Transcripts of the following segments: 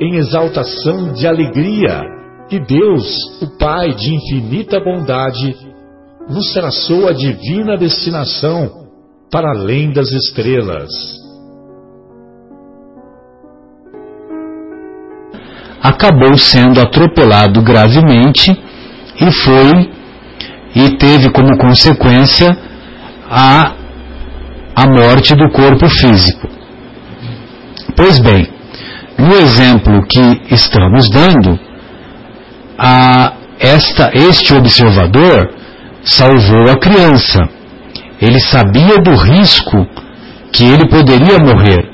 em exaltação de alegria que Deus, o Pai de infinita bondade, nos traçou a divina destinação para além das estrelas. Acabou sendo atropelado gravemente e foi e teve como consequência a, a morte do corpo físico. Pois bem, no exemplo que estamos dando, a, esta, este observador salvou a criança. Ele sabia do risco que ele poderia morrer,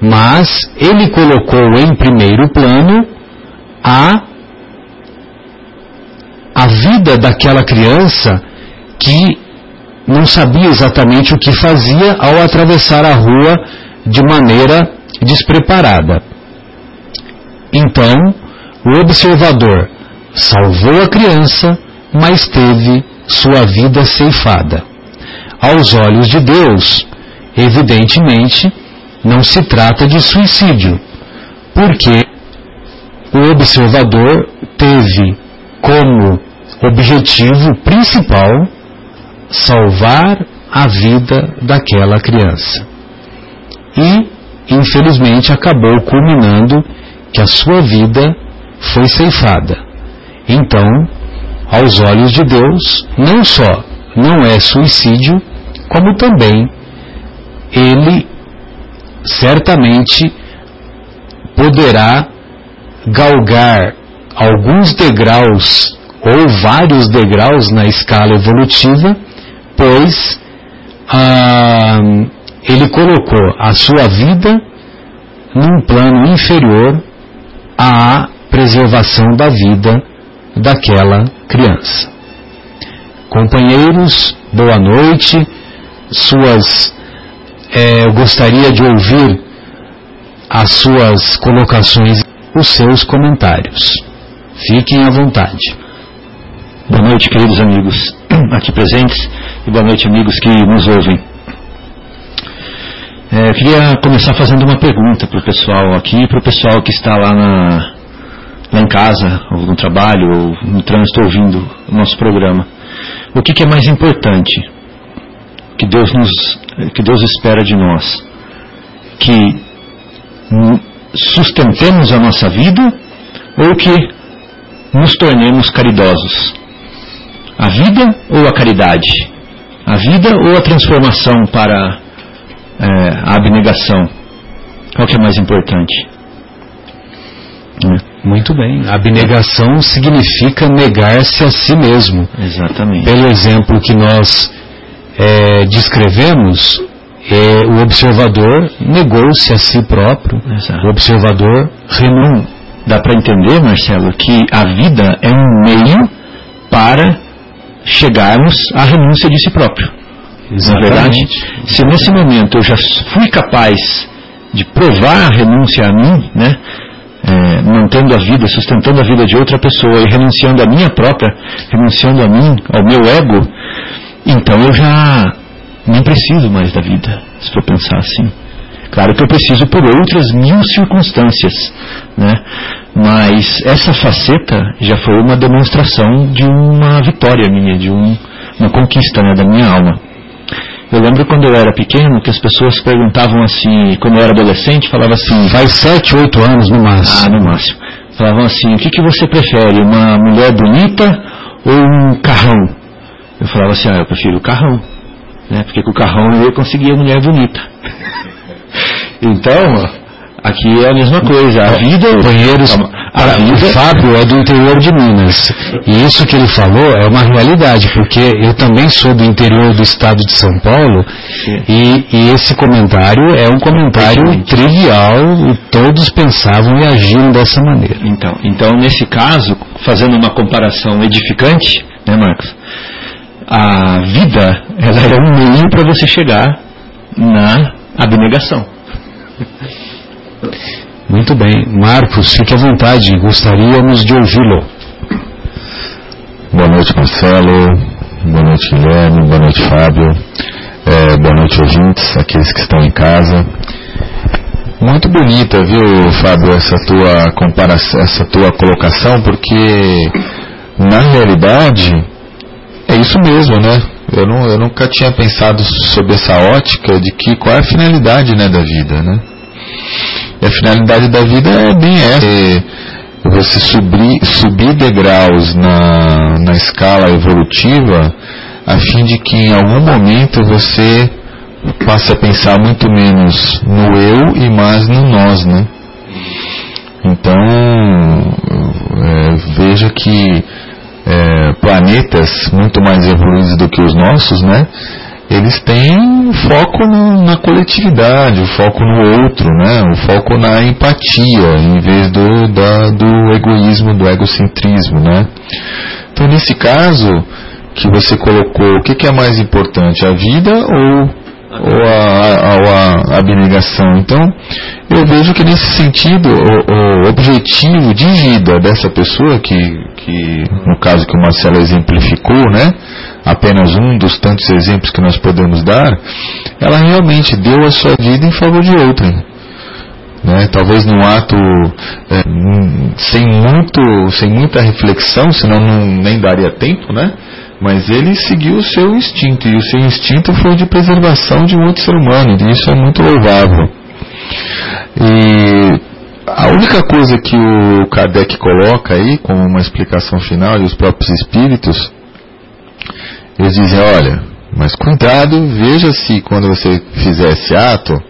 mas ele colocou em primeiro plano a a vida daquela criança que não sabia exatamente o que fazia ao atravessar a rua de maneira despreparada. Então, o observador salvou a criança, mas teve sua vida ceifada. Aos olhos de Deus, evidentemente, não se trata de suicídio, porque o observador teve como objetivo principal salvar a vida daquela criança. E, infelizmente, acabou culminando que a sua vida foi ceifada. Então, aos olhos de Deus, não só não é suicídio, como também ele certamente poderá galgar alguns degraus ou vários degraus na escala evolutiva, pois ah, ele colocou a sua vida num plano inferior à preservação da vida daquela criança. Companheiros, boa noite. Suas, é, eu gostaria de ouvir as suas colocações, os seus comentários. Fiquem à vontade. Boa noite, queridos amigos aqui presentes e boa noite, amigos que nos ouvem. É, queria começar fazendo uma pergunta para o pessoal aqui para o pessoal que está lá, na, lá em casa, ou no trabalho, ou no trânsito ouvindo o nosso programa. O que, que é mais importante que Deus, nos, que Deus espera de nós? Que sustentemos a nossa vida ou que nos tornemos caridosos? A vida ou a caridade? A vida ou a transformação para é, a abnegação? Qual que é mais importante? Muito bem. A abnegação significa negar-se a si mesmo. Exatamente. Pelo exemplo que nós é, descrevemos, é, o observador negou-se a si próprio. Exato. O observador renunciou dá para entender, Marcelo, que a vida é um meio para chegarmos à renúncia de si próprio. Na verdade, se nesse momento eu já fui capaz de provar a renúncia a mim, né, é, mantendo a vida, sustentando a vida de outra pessoa e renunciando à minha própria, renunciando a mim, ao meu ego, então eu já nem preciso mais da vida, se for pensar assim. Claro que eu preciso por outras mil circunstâncias, né? Mas essa faceta já foi uma demonstração de uma vitória minha, de um, uma conquista né, da minha alma. Eu lembro quando eu era pequeno que as pessoas perguntavam assim, quando eu era adolescente, falava assim. Faz sete, oito anos no máximo. Ah, no máximo. Falavam assim, o que, que você prefere, uma mulher bonita ou um carrão? Eu falava assim, ah, eu prefiro o carrão. Né? Porque com o carrão eu ia conseguir a mulher bonita. então, aqui é a mesma coisa. A vida. Banheiros. A vida... O Fábio é do interior de Minas. E isso que ele falou é uma realidade, porque eu também sou do interior do estado de São Paulo. E, e, esse comentário é um comentário trivial. E todos pensavam e agiam dessa maneira. Então, então, nesse caso, fazendo uma comparação edificante, né, Marcos? A vida ela é um meio para você chegar na abnegação. Muito bem. Marcos, fique à vontade, gostaríamos de ouvi-lo. Boa noite, Marcelo. Boa noite, Guilherme. Boa noite, Fábio. É, boa noite, ouvintes, aqueles que estão em casa. Muito bonita, viu, Fábio, essa tua comparação, essa tua colocação, porque na realidade é isso mesmo, né? Eu, não, eu nunca tinha pensado sobre essa ótica de que qual é a finalidade né, da vida, né? E a finalidade da vida é bem essa. É você subir, subir degraus na, na escala evolutiva a fim de que em algum momento você passe a pensar muito menos no eu e mais no nós, né? Então, é, veja que é, planetas muito mais evoluídos do que os nossos, né? Eles têm foco no, na coletividade, o foco no outro, né? o foco na empatia, em vez do, da, do egoísmo, do egocentrismo. Né? Então, nesse caso que você colocou, o que, que é mais importante, a vida ou, ou a, a, a, abnegação? Então, eu vejo que nesse sentido, o, o objetivo de vida dessa pessoa, que, que no caso que o Marcelo exemplificou, né? apenas um dos tantos exemplos que nós podemos dar, ela realmente deu a sua vida em favor de outrem. Né? Talvez num ato é, sem, muito, sem muita reflexão, senão não, nem daria tempo, né? mas ele seguiu o seu instinto, e o seu instinto foi de preservação de um outro ser humano, e isso é muito louvável. E a única coisa que o Kardec coloca aí, como uma explicação final, e os próprios espíritos, eles dizem, olha, mas cuidado, veja se quando você fizer esse ato,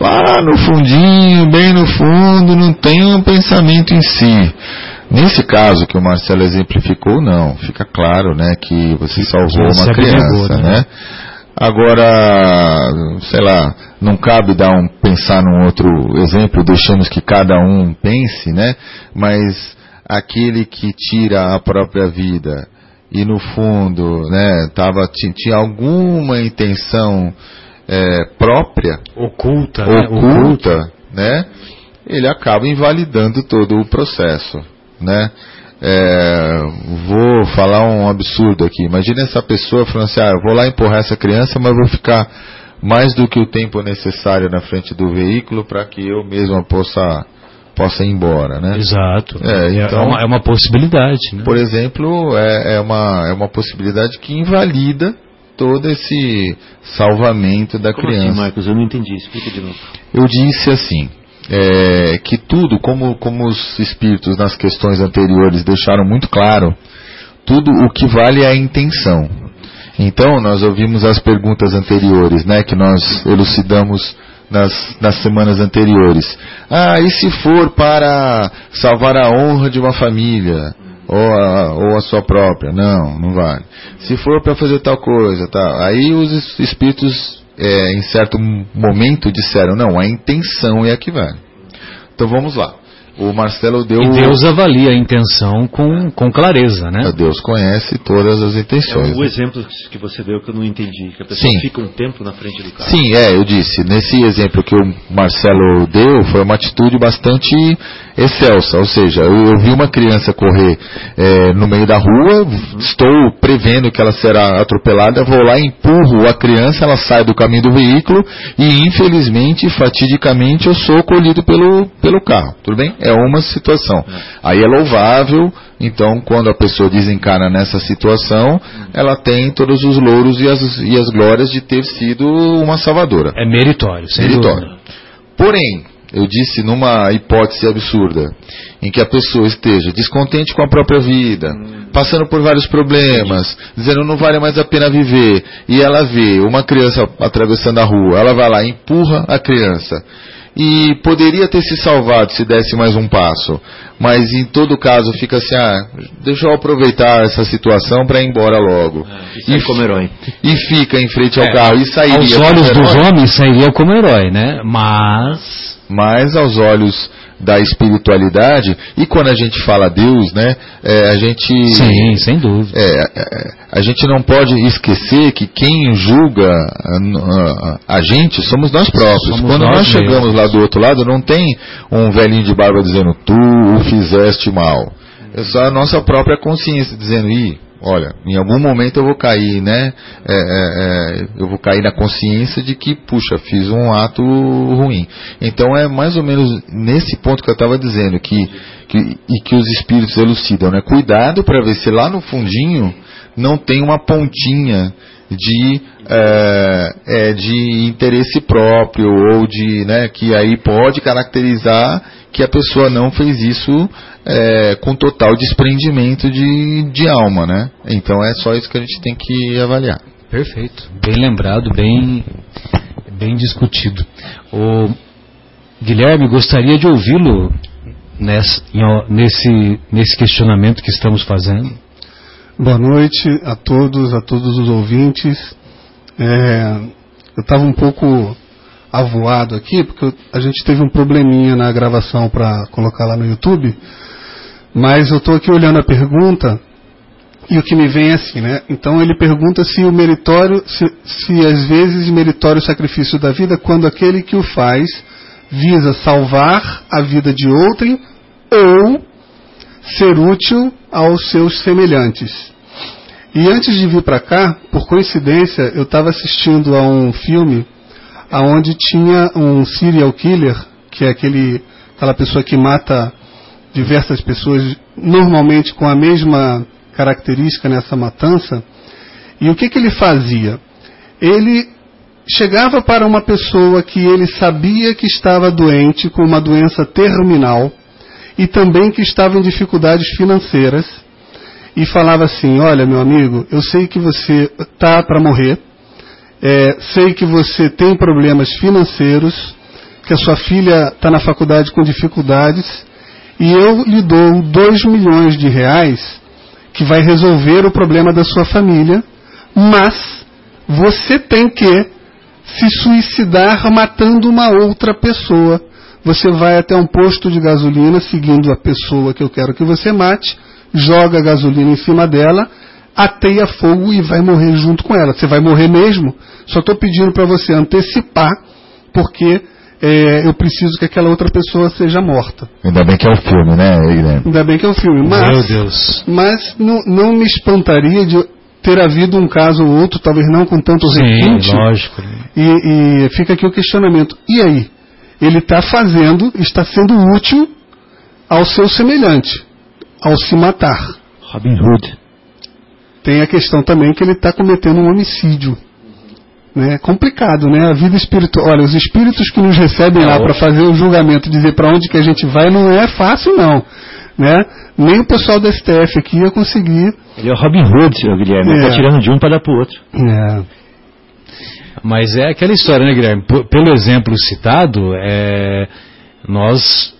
lá no fundinho, bem no fundo, não tem um pensamento em si. Nesse caso que o Marcelo exemplificou, não. Fica claro, né, que você salvou uma criança, né? Né? Agora, sei lá, não cabe dar um pensar num outro exemplo, deixamos que cada um pense, né? Mas aquele que tira a própria vida e no fundo né, tava, tinha alguma intenção é, própria, oculta, né? oculta né, ele acaba invalidando todo o processo. Né? É, vou falar um absurdo aqui. Imagina essa pessoa falando assim: ah, eu vou lá empurrar essa criança, mas vou ficar mais do que o tempo necessário na frente do veículo para que eu mesmo possa possa ir embora, né? Exato. É, é então, é, uma, é uma possibilidade. Né? Por exemplo, é, é, uma, é uma possibilidade que invalida todo esse salvamento da como criança. Assim, Marcos, eu não entendi. Explica de novo. Eu disse assim. É, que tudo, como, como os espíritos nas questões anteriores deixaram muito claro, tudo o que vale é a intenção. Então, nós ouvimos as perguntas anteriores, né, que nós elucidamos nas, nas semanas anteriores. Ah, e se for para salvar a honra de uma família? Ou a, ou a sua própria? Não, não vale. Se for para fazer tal coisa, tal. Aí os espíritos, é, em certo momento, disseram: não, a intenção é a que vale. Então vamos lá o Marcelo deu. E Deus avalia a intenção com, com clareza, né? Deus conhece todas as intenções. É o exemplo que você deu que eu não entendi, que a pessoa Sim. fica um tempo na frente do carro. Sim, é, eu disse. Nesse exemplo que o Marcelo deu, foi uma atitude bastante excelsa. Ou seja, eu, eu vi uma criança correr é, no meio da rua, uhum. estou prevendo que ela será atropelada, vou lá, empurro a criança, ela sai do caminho do veículo e, infelizmente, fatidicamente, eu sou colhido pelo, pelo carro. Tudo bem? É uma situação. Aí é louvável, então quando a pessoa desencarna nessa situação, ela tem todos os louros e as, e as glórias de ter sido uma salvadora. É meritório, sem meritório. Dúvida. Porém, eu disse numa hipótese absurda. em que a pessoa esteja descontente com a própria vida, passando por vários problemas, dizendo não vale mais a pena viver, e ela vê uma criança atravessando a rua, ela vai lá e empurra a criança e poderia ter se salvado se desse mais um passo. Mas em todo caso fica assim, ah, deixa eu aproveitar essa situação para ir embora logo. É, e como herói. E fica em frente ao é, carro e sairia. Aos olhos dos homens sairia como herói, né? Mas. Mas aos olhos da espiritualidade e quando a gente fala Deus, né, é, a gente sim, sem dúvida, é, é, a gente não pode esquecer que quem julga a, a, a gente somos nós próprios. Somos quando nós, nós chegamos mesmos. lá do outro lado, não tem um velhinho de barba dizendo tu o fizeste mal. É só a nossa própria consciência dizendo, ih, olha, em algum momento eu vou cair, né? É, é, é, eu vou cair na consciência de que, puxa, fiz um ato ruim. Então é mais ou menos nesse ponto que eu estava dizendo, que, que, e que os espíritos elucidam, né? Cuidado para ver se lá no fundinho não tem uma pontinha de, é, é, de interesse próprio ou de, né, que aí pode caracterizar que a pessoa não fez isso é, com total desprendimento de, de alma, né? Então é só isso que a gente tem que avaliar. Perfeito, bem lembrado, bem, bem discutido. O Guilherme, gostaria de ouvi-lo nesse, nesse, nesse questionamento que estamos fazendo. Boa noite a todos, a todos os ouvintes. É, eu estava um pouco avoado aqui, porque a gente teve um probleminha na gravação para colocar lá no YouTube, mas eu estou aqui olhando a pergunta e o que me vem é assim, né? Então ele pergunta se o meritório, se, se às vezes meritório o sacrifício da vida quando aquele que o faz visa salvar a vida de outrem ou ser útil aos seus semelhantes. E antes de vir para cá, por coincidência, eu estava assistindo a um filme aonde tinha um serial killer, que é aquele, aquela pessoa que mata diversas pessoas, normalmente com a mesma característica nessa matança. E o que, que ele fazia? Ele chegava para uma pessoa que ele sabia que estava doente, com uma doença terminal, e também que estava em dificuldades financeiras, e falava assim: Olha, meu amigo, eu sei que você está para morrer, é, sei que você tem problemas financeiros, que a sua filha está na faculdade com dificuldades, e eu lhe dou 2 milhões de reais que vai resolver o problema da sua família, mas você tem que se suicidar matando uma outra pessoa. Você vai até um posto de gasolina seguindo a pessoa que eu quero que você mate, joga gasolina em cima dela ateia fogo e vai morrer junto com ela. Você vai morrer mesmo? Só estou pedindo para você antecipar, porque é, eu preciso que aquela outra pessoa seja morta. Ainda bem que é um filme, né, Guilherme? Ainda bem que é um filme. Mas, Meu Deus. Mas não, não me espantaria de ter havido um caso ou outro, talvez não com tanto Sim, requinte. lógico. E, e fica aqui o questionamento. E aí? Ele está fazendo, está sendo útil ao seu semelhante, ao se matar. Robin Hood tem a questão também que ele está cometendo um homicídio. Né? É complicado, né? A vida espiritual. Olha, os espíritos que nos recebem lá para fazer o julgamento, dizer para onde que a gente vai, não é fácil, não. Né? Nem o pessoal da STF aqui ia conseguir. Ele é o Robin Hood, seu Guilherme. Está é. tirando de um para dar para o outro. É. Mas é aquela história, né, Guilherme? P pelo exemplo citado, é, nós,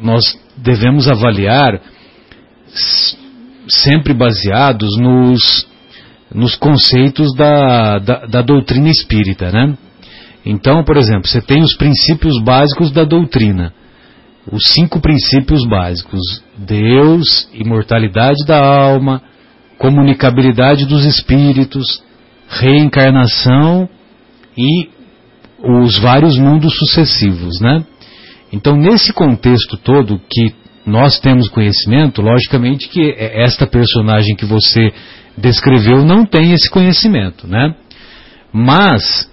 nós devemos avaliar sempre baseados nos, nos conceitos da, da, da doutrina espírita, né? Então, por exemplo, você tem os princípios básicos da doutrina. Os cinco princípios básicos: Deus, imortalidade da alma, comunicabilidade dos espíritos, reencarnação e os vários mundos sucessivos, né? Então, nesse contexto todo que nós temos conhecimento, logicamente que esta personagem que você descreveu não tem esse conhecimento, né? Mas,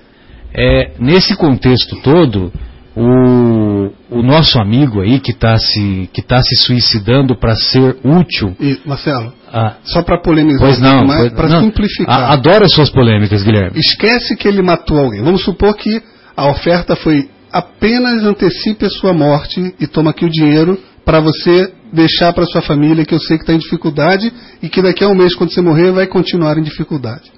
é, nesse contexto todo, o, o, nosso amigo aí que está se, que tá se suicidando para ser útil. E, Marcelo, ah, só para polemizar, pois não, para simplificar. Adoro as suas polêmicas, Guilherme. Esquece que ele matou alguém. Vamos supor que a oferta foi apenas antecipe a sua morte e toma aqui o dinheiro para você deixar para sua família que eu sei que está em dificuldade e que daqui a um mês, quando você morrer, vai continuar em dificuldade?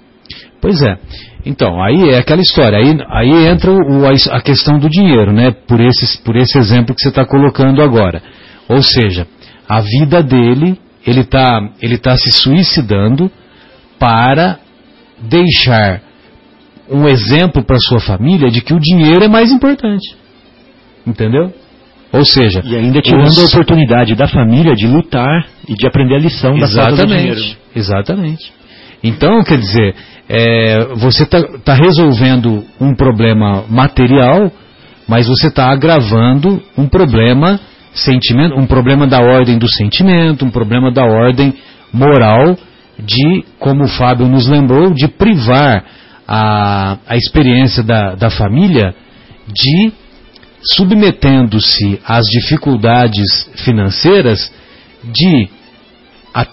Pois é. Então, aí é aquela história. Aí, aí entra o, a, questão do dinheiro, né? Por, esses, por esse exemplo que você está colocando agora. Ou seja, a vida dele, ele está ele tá se suicidando para deixar um exemplo para sua família de que o dinheiro é mais importante. Entendeu? Ou seja, e ainda tirando os... a oportunidade da família de lutar e de aprender a lição exatamente, da falta do dinheiro. Exatamente. Então, quer dizer, é, você está tá resolvendo um problema material, mas você está agravando um problema sentimento, um problema da ordem do sentimento, um problema da ordem moral de, como o Fábio nos lembrou, de privar a, a experiência da, da família de submetendo-se às dificuldades financeiras, de a,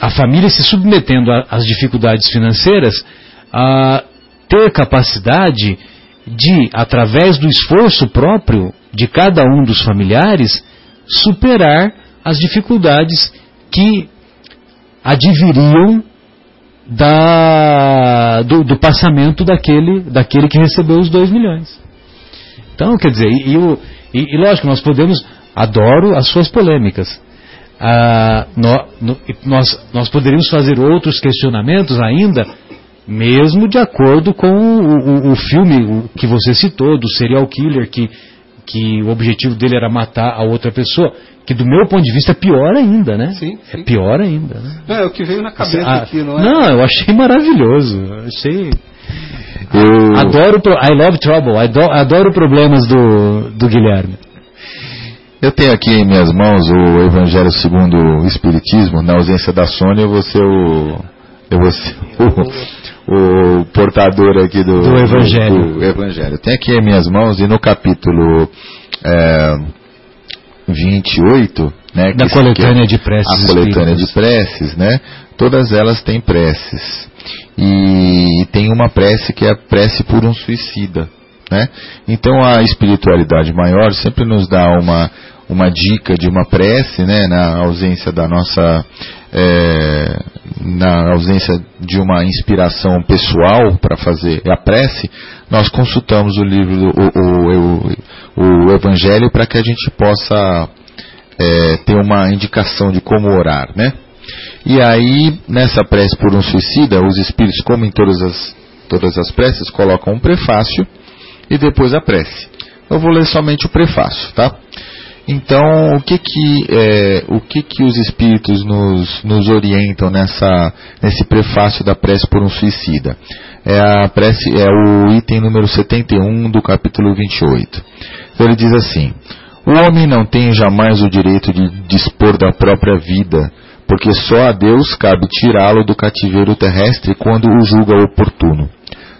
a família se submetendo às dificuldades financeiras, a ter capacidade de, através do esforço próprio de cada um dos familiares, superar as dificuldades que adviriam da, do, do, passamento daquele, daquele que recebeu os dois milhões. Então, quer dizer, e, e, e lógico, nós podemos, adoro as suas polêmicas. Ah, no, no, nós, nós poderíamos fazer outros questionamentos ainda, mesmo de acordo com o, o, o filme que você citou, do serial killer, que, que o objetivo dele era matar a outra pessoa que do meu ponto de vista é pior ainda, né? Sim, sim. É pior ainda. Né? É, é o que veio na cabeça ah, aqui, não é? Não, eu achei maravilhoso. Eu achei. Eu... Adoro. I love trouble. Adoro, adoro problemas do, do Guilherme. Eu tenho aqui em minhas mãos o Evangelho segundo o Espiritismo. Na ausência da Sônia, eu vou ser o. Eu vou ser o, o portador aqui do, do Evangelho. Do Evangelho. Tem aqui em minhas mãos e no capítulo. É, 28, né, da coletânea de preces. A coletânea de preces, né? Todas elas têm preces. E tem uma prece que é a prece por um suicida, né? Então a espiritualidade maior sempre nos dá uma uma dica de uma prece, né, na ausência da nossa é, na ausência de uma inspiração pessoal para fazer a prece, nós consultamos o livro, o, o, o, o Evangelho para que a gente possa é, ter uma indicação de como orar, né? E aí, nessa prece por um suicida, os espíritos, como em todas as, todas as preces, colocam um prefácio e depois a prece. Eu vou ler somente o prefácio, tá? Então, o que que, é, o que, que os espíritos nos, nos orientam nessa, nesse prefácio da prece por um suicida? É, a prece, é o item número 71 do capítulo 28. Então ele diz assim: O homem não tem jamais o direito de dispor da própria vida, porque só a Deus cabe tirá-lo do cativeiro terrestre quando o julga oportuno.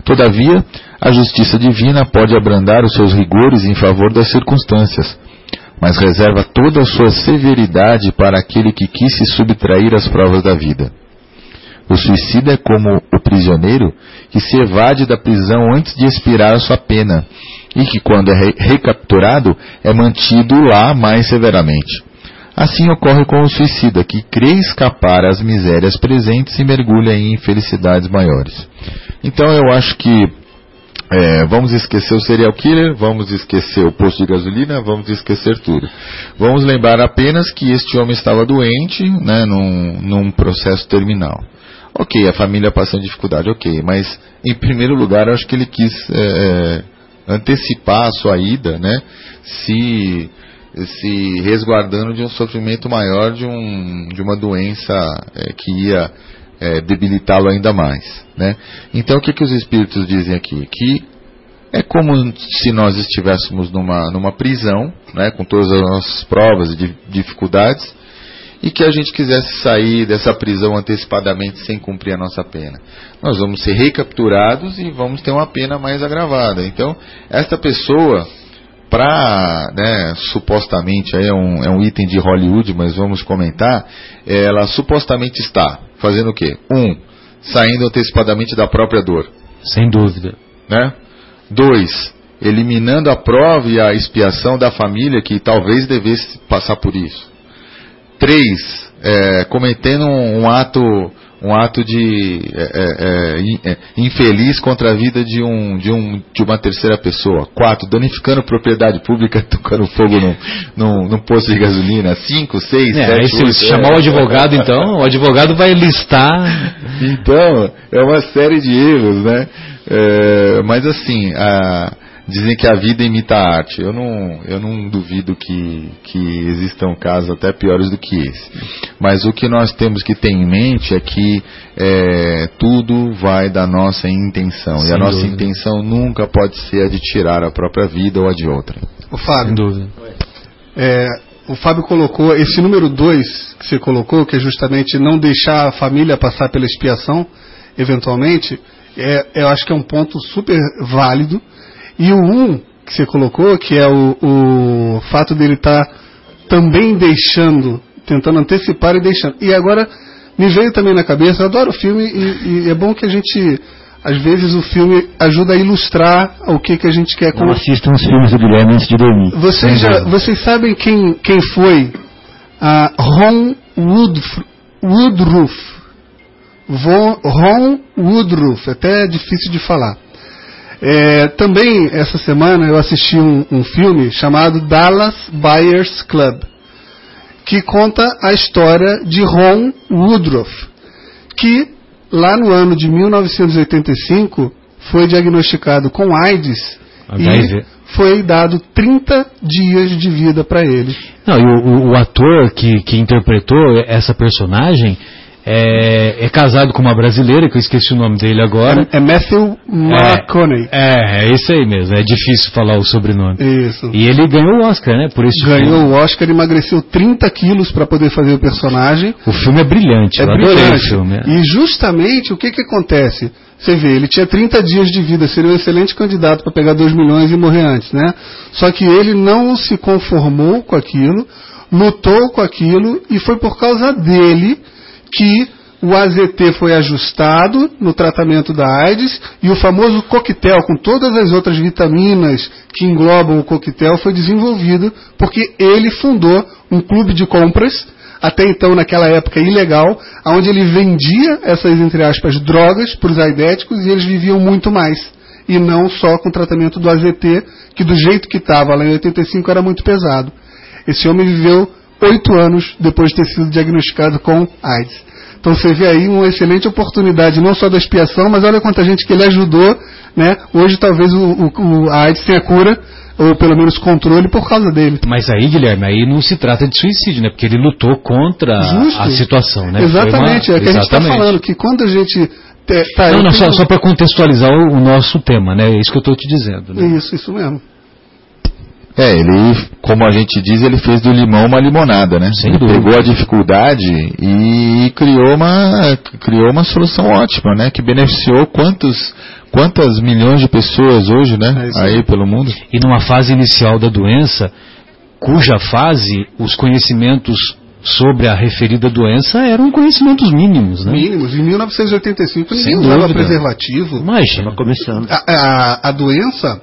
Todavia, a justiça divina pode abrandar os seus rigores em favor das circunstâncias mas reserva toda a sua severidade para aquele que quis se subtrair às provas da vida. O suicida é como o prisioneiro que se evade da prisão antes de expirar sua pena, e que, quando é recapturado, é mantido lá mais severamente. Assim ocorre com o suicida, que crê escapar às misérias presentes e mergulha em infelicidades maiores. Então eu acho que é, vamos esquecer o serial killer, vamos esquecer o posto de gasolina, vamos esquecer tudo. Vamos lembrar apenas que este homem estava doente, né, num, num processo terminal. Ok, a família passando dificuldade, ok, mas em primeiro lugar eu acho que ele quis é, é antecipar a sua ida, né, se, se resguardando de um sofrimento maior, de, um, de uma doença é, que ia é, debilitá-lo ainda mais. Né? Então o que, que os espíritos dizem aqui? Que é como se nós estivéssemos numa, numa prisão, né, com todas as nossas provas e dificuldades, e que a gente quisesse sair dessa prisão antecipadamente sem cumprir a nossa pena. Nós vamos ser recapturados e vamos ter uma pena mais agravada. Então, esta pessoa, para, né, supostamente, aí é um, é um item de Hollywood, mas vamos comentar, ela supostamente está fazendo o quê? Um, saindo antecipadamente da própria dor. Sem dúvida. Né? Dois, eliminando a prova e a expiação da família que talvez devesse passar por isso. três é, cometendo um, um ato um ato de é, é, é, é, infeliz contra a vida de, um, de, um, de uma terceira pessoa. Quatro, danificando propriedade pública, tocando fogo num, num, num posto de gasolina. Cinco, seis, É, sete, aí se chamar o é. advogado, então, o advogado vai listar. Então, é uma série de erros, né? Mas assim, a- dizem que a vida imita a arte. Eu não, eu não duvido que, que existam casos até piores do que esse. Mas o que nós temos que ter em mente é que é, tudo vai da nossa intenção. e Sem a nossa dúvida. intenção nunca pode ser a de tirar a própria vida ou a de outra. Sem Fábio, dúvida. é, o Fábio colocou esse número 2 que você colocou, que é justamente não deixar a família passar pela expiação, eventualmente, é, eu acho que é um ponto super válido. E o 1 um que você colocou, que é o, o fato dele estar também deixando, tentando antecipar e deixando. E agora me veio também na cabeça, eu adoro o filme e, e é bom que a gente, às vezes o filme ajuda a ilustrar o que, que a gente quer com Não assistam os filmes do Guilherme antes de dormir. vocês, já, vocês sabem quem, quem foi a Ron Woodf- Woodruff? Von- Ron Woodruff, até é difícil de falar. É, também essa semana eu assisti um, um filme chamado Dallas Buyers Club, que conta a história de Ron Woodruff, que lá no ano de 1985 foi diagnosticado com AIDS HIV. e foi dado 30 dias de vida para ele. Não, e o, o- o ator que, que interpretou essa personagem é, é casado com uma brasileira, que eu esqueci o nome dele agora. É Matthew McConaughey. É, é isso aí mesmo, é difícil falar o sobrenome. Isso. E ele ganhou o Oscar, né? Por esse Ganhou filme. o Oscar, emagreceu 30 quilos para poder fazer o personagem. O filme é brilhante, É eu brilhante. o filme. é. E justamente o que, que acontece? Você vê, ele tinha 30 dias de vida, seria um excelente candidato para pegar 2 milhões e morrer antes, né? Só que ele não se conformou com aquilo, lutou com aquilo e foi por causa dele que o AZT foi ajustado no tratamento da AIDS e o famoso coquetel com todas as outras vitaminas que englobam o coquetel foi desenvolvido porque ele fundou um clube de compras até então naquela época ilegal, onde ele vendia essas, entre aspas, drogas para os aidéticos e eles viviam muito mais. E não só com o tratamento do AZT, que do jeito que estava lá em 85 era muito pesado. Esse homem viveu oito anos depois de ter sido diagnosticado com AIDS. Então você vê aí uma excelente oportunidade, não só da expiação, mas olha quanta gente que ele ajudou, né? Hoje talvez o, o, o a AIDS tenha cura, ou pelo menos controle, por causa dele. Mas aí, Guilherme, aí não se trata de suicídio, né? Porque ele lutou contra Justo. a situação, né? Exatamente, uma- é que a gente está falando, que quando a gente. te- tá, Não, não, só, só para contextualizar o, o nosso tema, né? É isso que eu estou te dizendo. Né? Isso, isso mesmo. É, ele, como a gente diz, ele fez do limão uma limonada, né? Sem ele dúvida. pegou a dificuldade e criou uma, criou uma solução ótima, né? Que beneficiou quantos, quantas milhões de pessoas hoje, É né? isso aí. Pelo mundo. E numa fase inicial da doença, cuja fase os conhecimentos sobre a referida doença eram conhecimentos mínimos, né? Mínimos. Em 1985 ninguém Sem usava dúvida. preservativo. Imagina. Começando. A, a- a doença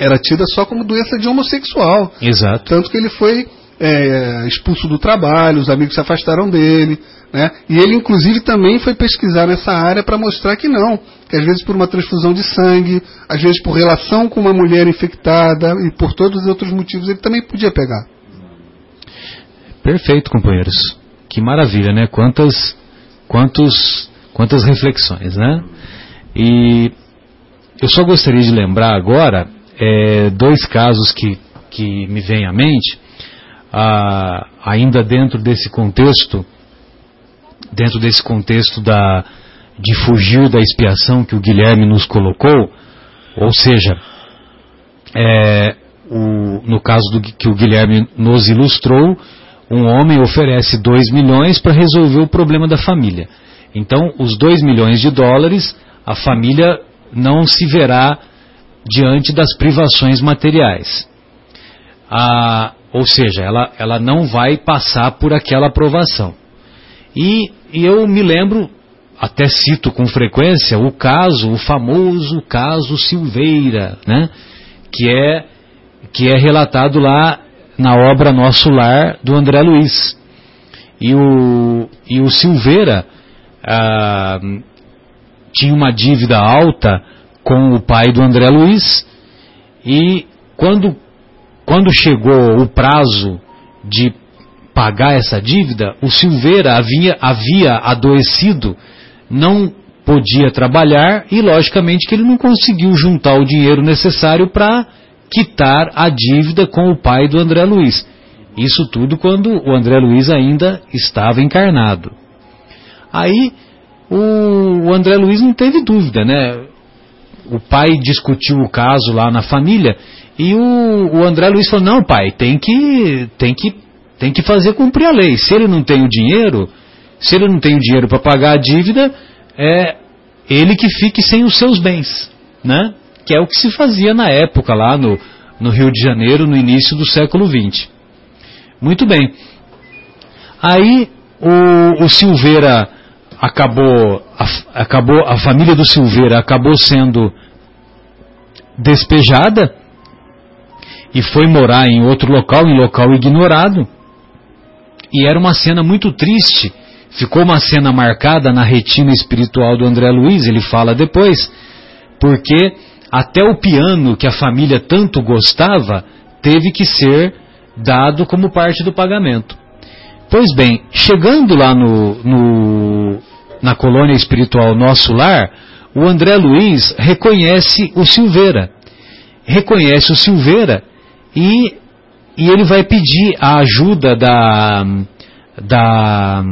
era tida só como doença de homossexual. Exato. Tanto que ele foi é, expulso do trabalho, os amigos se afastaram dele. Né? E ele, inclusive, também foi pesquisar nessa área para mostrar que não. Que às vezes por uma transfusão de sangue, às vezes por relação com uma mulher infectada e por todos os outros motivos ele também podia pegar. Perfeito, companheiros. Que maravilha, né? Quantas, quantos, quantas reflexões, né? E eu só gostaria de lembrar agora é, dois casos que, que me vêm à mente, ah, ainda dentro desse contexto, dentro desse contexto da, de fugir da expiação que o Guilherme nos colocou, ou seja, é, o- no caso do, que o Guilherme nos ilustrou, um homem oferece 2 milhões para resolver o problema da família. Então, os 2 milhões de dólares, a família não se verá diante das privações materiais. Ou seja, ela, ela não vai passar por aquela aprovação. E, e eu me lembro, até cito com frequência, o caso, o famoso caso Silveira, né? que, é, que é relatado lá na obra Nosso Lar, do André Luiz. E o, e o Silveira ah, tinha uma dívida alta com o pai do André Luiz e quando, quando chegou o prazo de pagar essa dívida, o Silveira havia, havia adoecido, não podia trabalhar e, logicamente, que ele não conseguiu juntar o dinheiro necessário para quitar a dívida com o pai do André Luiz. Isso tudo quando o André Luiz ainda estava encarnado. Aí o, André Luiz não teve dúvida, né? O pai discutiu o caso lá na família e o, o André Luiz falou: não, pai, tem que, tem que, tem que fazer cumprir a lei. Se ele não tem o dinheiro, se ele não tem o dinheiro para pagar a dívida, é ele que fique sem os seus bens, né? Que é o que se fazia na época lá no, no Rio de Janeiro, no início do século XX. Muito bem. Aí o, o Silveira acabou a, acabou a família do Silveira acabou sendo despejada e foi morar em outro local, em local ignorado. E era uma cena muito triste. Ficou uma cena marcada na retina espiritual do André Luiz, ele fala depois, porque até o piano que a família tanto gostava teve que ser dado como parte do pagamento. Pois bem, chegando lá no, no, na colônia espiritual Nosso Lar, o André Luiz reconhece o Silveira. Reconhece o Silveira e, e ele vai pedir a ajuda da, da,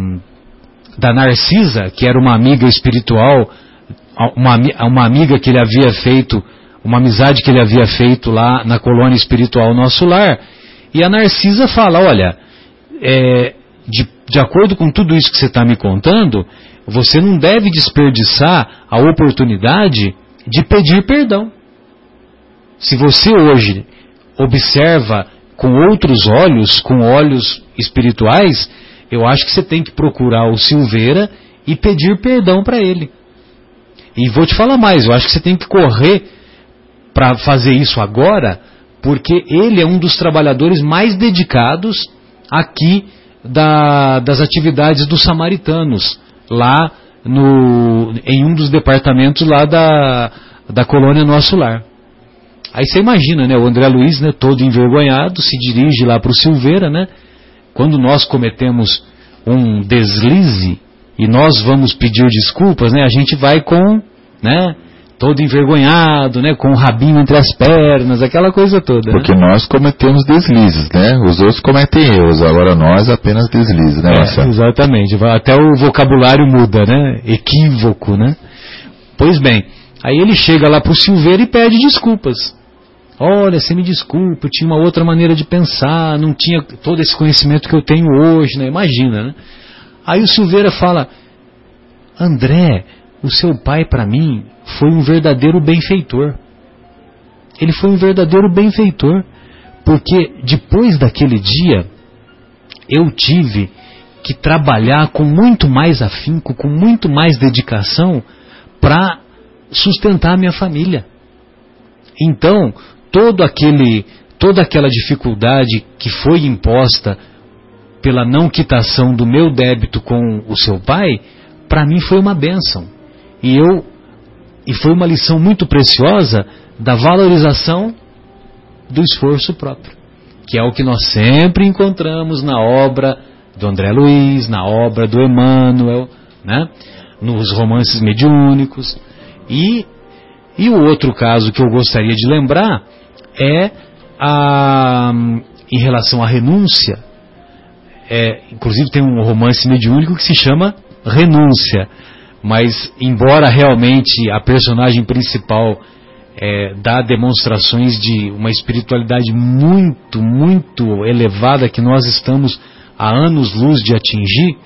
da Narcisa, que era uma amiga espiritual, uma, uma amiga que ele havia feito, uma amizade que ele havia feito lá na colônia espiritual Nosso Lar. E a Narcisa fala: Olha, é, de, de acordo com tudo isso que você está me contando, você não deve desperdiçar a oportunidade de pedir perdão. Se você hoje observa com outros olhos, com olhos espirituais, eu acho que você tem que procurar o Silveira e pedir perdão para ele. E vou te falar mais, eu acho que você tem que correr para fazer isso agora, porque ele é um dos trabalhadores mais dedicados aqui da, das atividades dos samaritanos lá no, em um dos departamentos lá da, da colônia Nosso Lar. Aí você imagina, né, o André Luiz, né, todo envergonhado, se dirige lá para o Silveira, né? Quando nós cometemos um deslize e nós vamos pedir desculpas, né, a gente vai com, né, todo envergonhado, né, com o rabinho entre as pernas, aquela coisa toda. Porque né? nós cometemos deslizes, né? Os outros cometem erros, agora nós apenas deslizes, né, é, Exatamente. Até o vocabulário muda, né? Equívoco, né? Pois bem, aí ele chega lá para o Silveira e pede desculpas. Olha, você me desculpa, eu tinha uma outra maneira de pensar, não tinha todo esse conhecimento que eu tenho hoje, né? Imagina, né? Aí o Silveira fala, André, o seu pai para mim foi um verdadeiro benfeitor. Ele foi um verdadeiro benfeitor, porque depois daquele dia eu tive que trabalhar com muito mais afinco, com muito mais dedicação para sustentar a minha família. Então, todo aquele, toda aquela dificuldade que foi imposta pela não quitação do meu débito com o seu pai, para mim foi uma bênção. E eu e foi uma lição muito preciosa da valorização do esforço próprio, que é o que nós sempre encontramos na obra do André Luiz, na obra do Emmanuel, né? nos romances mediúnicos. E, e o outro caso que eu gostaria de lembrar é a, em relação à renúncia. É, inclusive tem um romance mediúnico que se chama Renúncia mas embora realmente a personagem principal é, dá demonstrações de uma espiritualidade muito, muito elevada que nós estamos há anos-luz de atingir,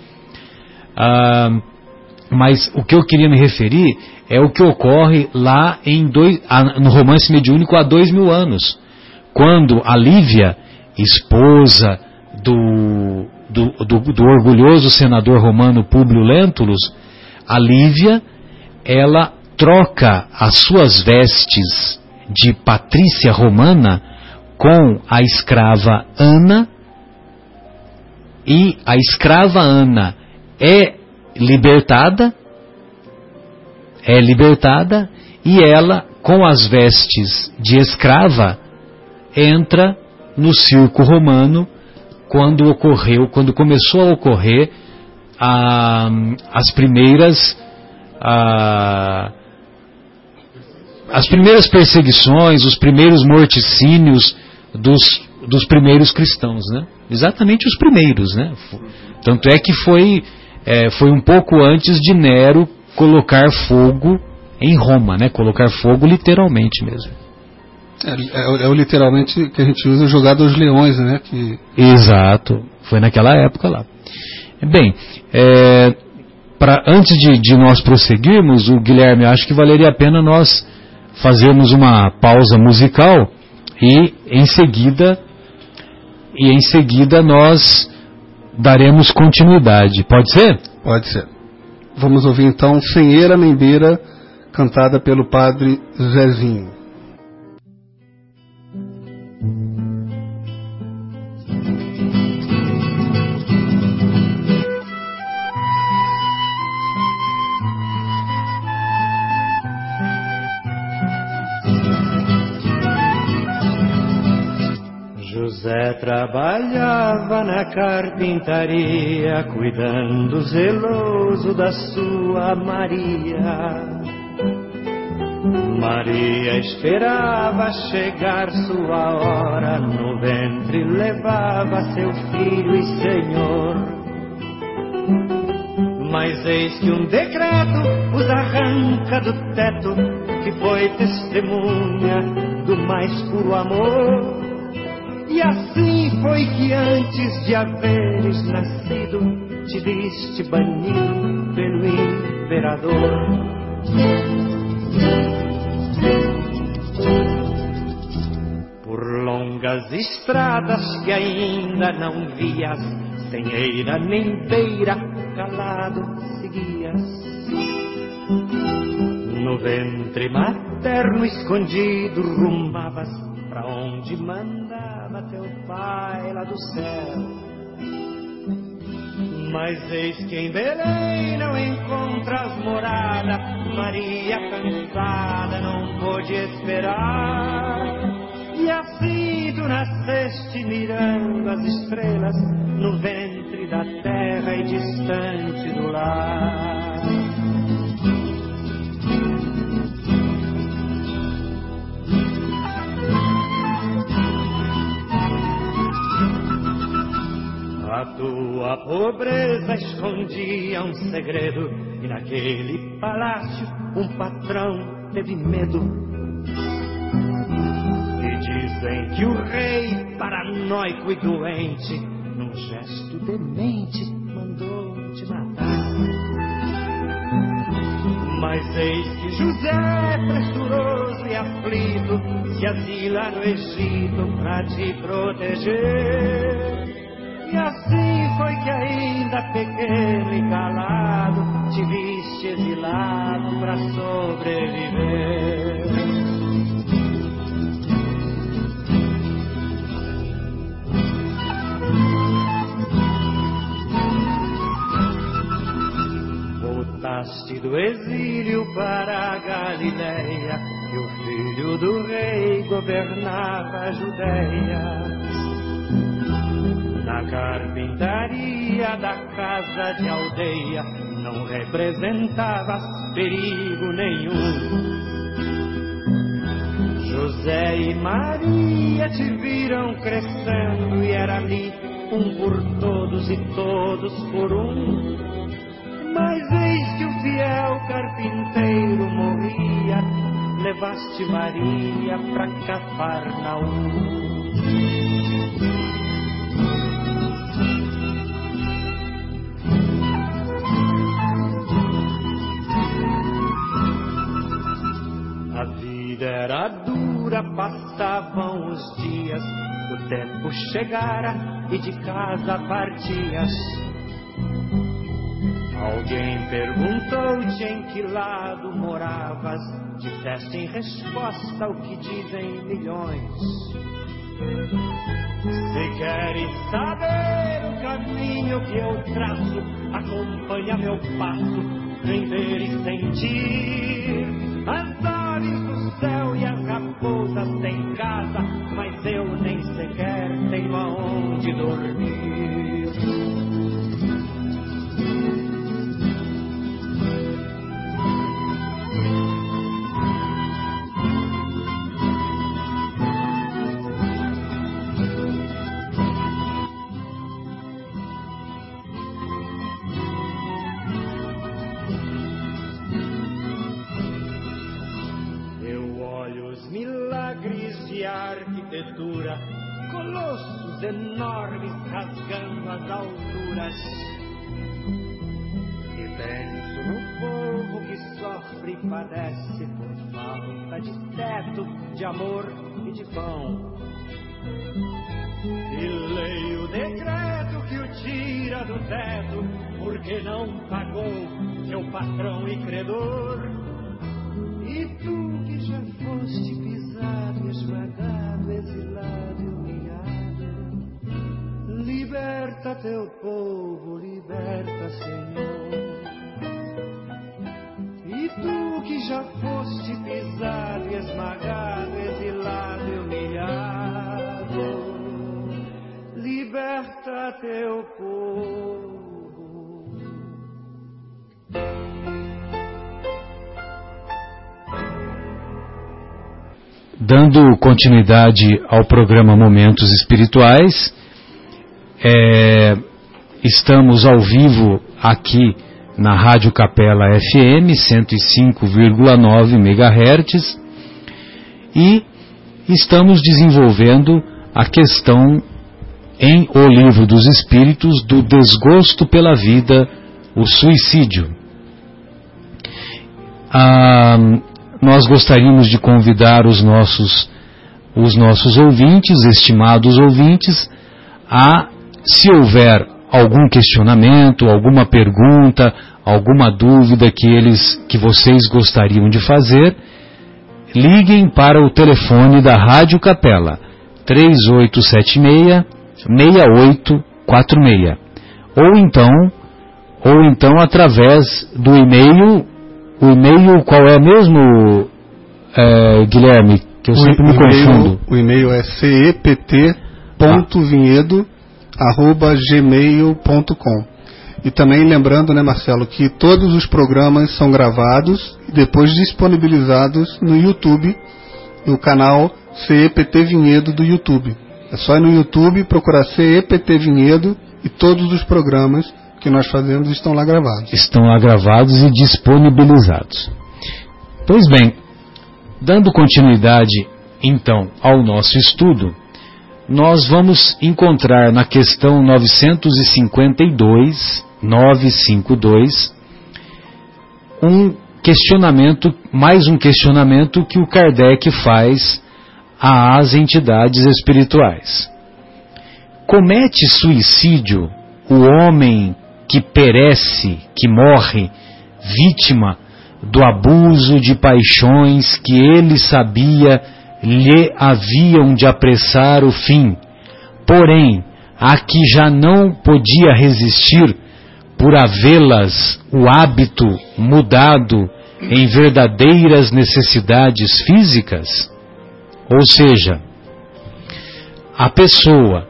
ah, mas o que eu queria me referir é o que ocorre lá em dois, no romance mediúnico há dois mil anos, quando a Lívia, esposa do, do, do, do orgulhoso senador romano Públio Lentulus, a Lívia, ela troca as suas vestes de patrícia romana com a escrava Ana. E a escrava Ana é libertada, é libertada e ela, com as vestes de escrava, entra no circo romano quando ocorreu, quando começou a ocorrer a, as primeiras a, as primeiras perseguições, os primeiros morticínios dos, dos primeiros cristãos, né? Exatamente os primeiros, né? Tanto é que foi, é, foi um pouco antes de Nero colocar fogo em Roma, né? Colocar fogo literalmente mesmo. É, é, é, o literalmente que a gente usa jogar dos leões, né? Que... Exato, foi naquela época lá. Bem, é, pra, antes de, de nós prosseguirmos, o Guilherme, acho que valeria a pena nós fazermos uma pausa musical e em seguida e em seguida nós daremos continuidade. Pode ser? Pode ser. Vamos ouvir então Sem Eira Nem Beira, cantada pelo padre Zezinho. José trabalhava na carpintaria, cuidando zeloso da sua Maria. Maria esperava chegar sua hora, no ventre levava seu filho e senhor. Mas eis que um decreto os arranca do teto, que foi testemunha do mais puro amor. E assim foi que antes de haveres nascido, te viste banido pelo imperador. Por longas estradas que ainda não vias, sem eira nem beira, calado seguias. No ventre materno escondido rumavas pra onde teu pai lá do céu. Mas eis que em Belém não encontras morada, Maria cansada não pôde esperar. E assim tu nasceste mirando as estrelas no ventre da terra e distante do lar. A tua pobreza escondia um segredo, e naquele palácio um patrão teve medo. E dizem que o rei, paranoico e doente, num gesto demente, mandou te matar. Mas eis que José, pressuroso e aflito, se asila no Egito pra te proteger. E assim foi que ainda pequeno e calado te viste exilado para sobreviver. Voltaste do exílio para a Galileia e o filho do rei governava a Judéia. Na carpintaria da casa de aldeia não representavas perigo nenhum. José e Maria te viram crescendo e era ali um por todos e todos por um. Mas eis que o fiel carpinteiro morria, levaste Maria pra Cafarnaum. Vida era dura, passavam os dias, o tempo chegara e de casa partias. Alguém perguntou-te em que lado moravas, disseste em resposta o que dizem milhões. Se queres saber o caminho que eu traço acompanha meu passo em ver e sentir. As aves do céu e as raposas têm casa, mas eu nem sequer tenho aonde dormir. Padece por falta de teto, de amor e de pão. E leio o decreto que o tira do teto, porque não pagou seu patrão e credor. E tu que já foste pisado, esmagado, exilado e humilhado. Liberta teu povo, liberta, Senhor. Tu que já foste pisado, esmagado, exilado e humilhado, liberta teu povo. dando continuidade ao programa Momentos Espirituais, é, estamos ao vivo aqui na Rádio Capela FM 105,9 MHz e estamos desenvolvendo a questão em O Livro dos Espíritos do desgosto pela vida, o suicídio. Ah, nós gostaríamos de convidar os nossos, os nossos ouvintes, estimados ouvintes, a, se houver algum questionamento, alguma pergunta, alguma dúvida que eles, que vocês gostariam de fazer, liguem para o telefone da Rádio Capela 3876 6846 ou então ou então através do e-mail o e-mail qual é mesmo, é, Guilherme? Que eu O sempre me confundo. O e-mail é cept.vinhedo.gmail.com E também lembrando, né, Marcelo, que todos os programas são gravados e depois disponibilizados no YouTube, no canal CEPT Vinhedo do YouTube. É só ir no YouTube procurar CEPT Vinhedo e todos os programas que nós fazemos estão lá gravados. Estão lá gravados e disponibilizados. Pois bem, dando continuidade então ao nosso estudo, nós vamos encontrar na questão 952, 952, um questionamento, mais um questionamento que o Kardec faz às entidades espirituais. Comete suicídio o homem que perece, que morre, vítima do abuso de paixões que ele sabia lhe haviam de apressar o fim, porém, a que já não podia resistir por havê-las o hábito mudado em verdadeiras necessidades físicas? Ou seja, a pessoa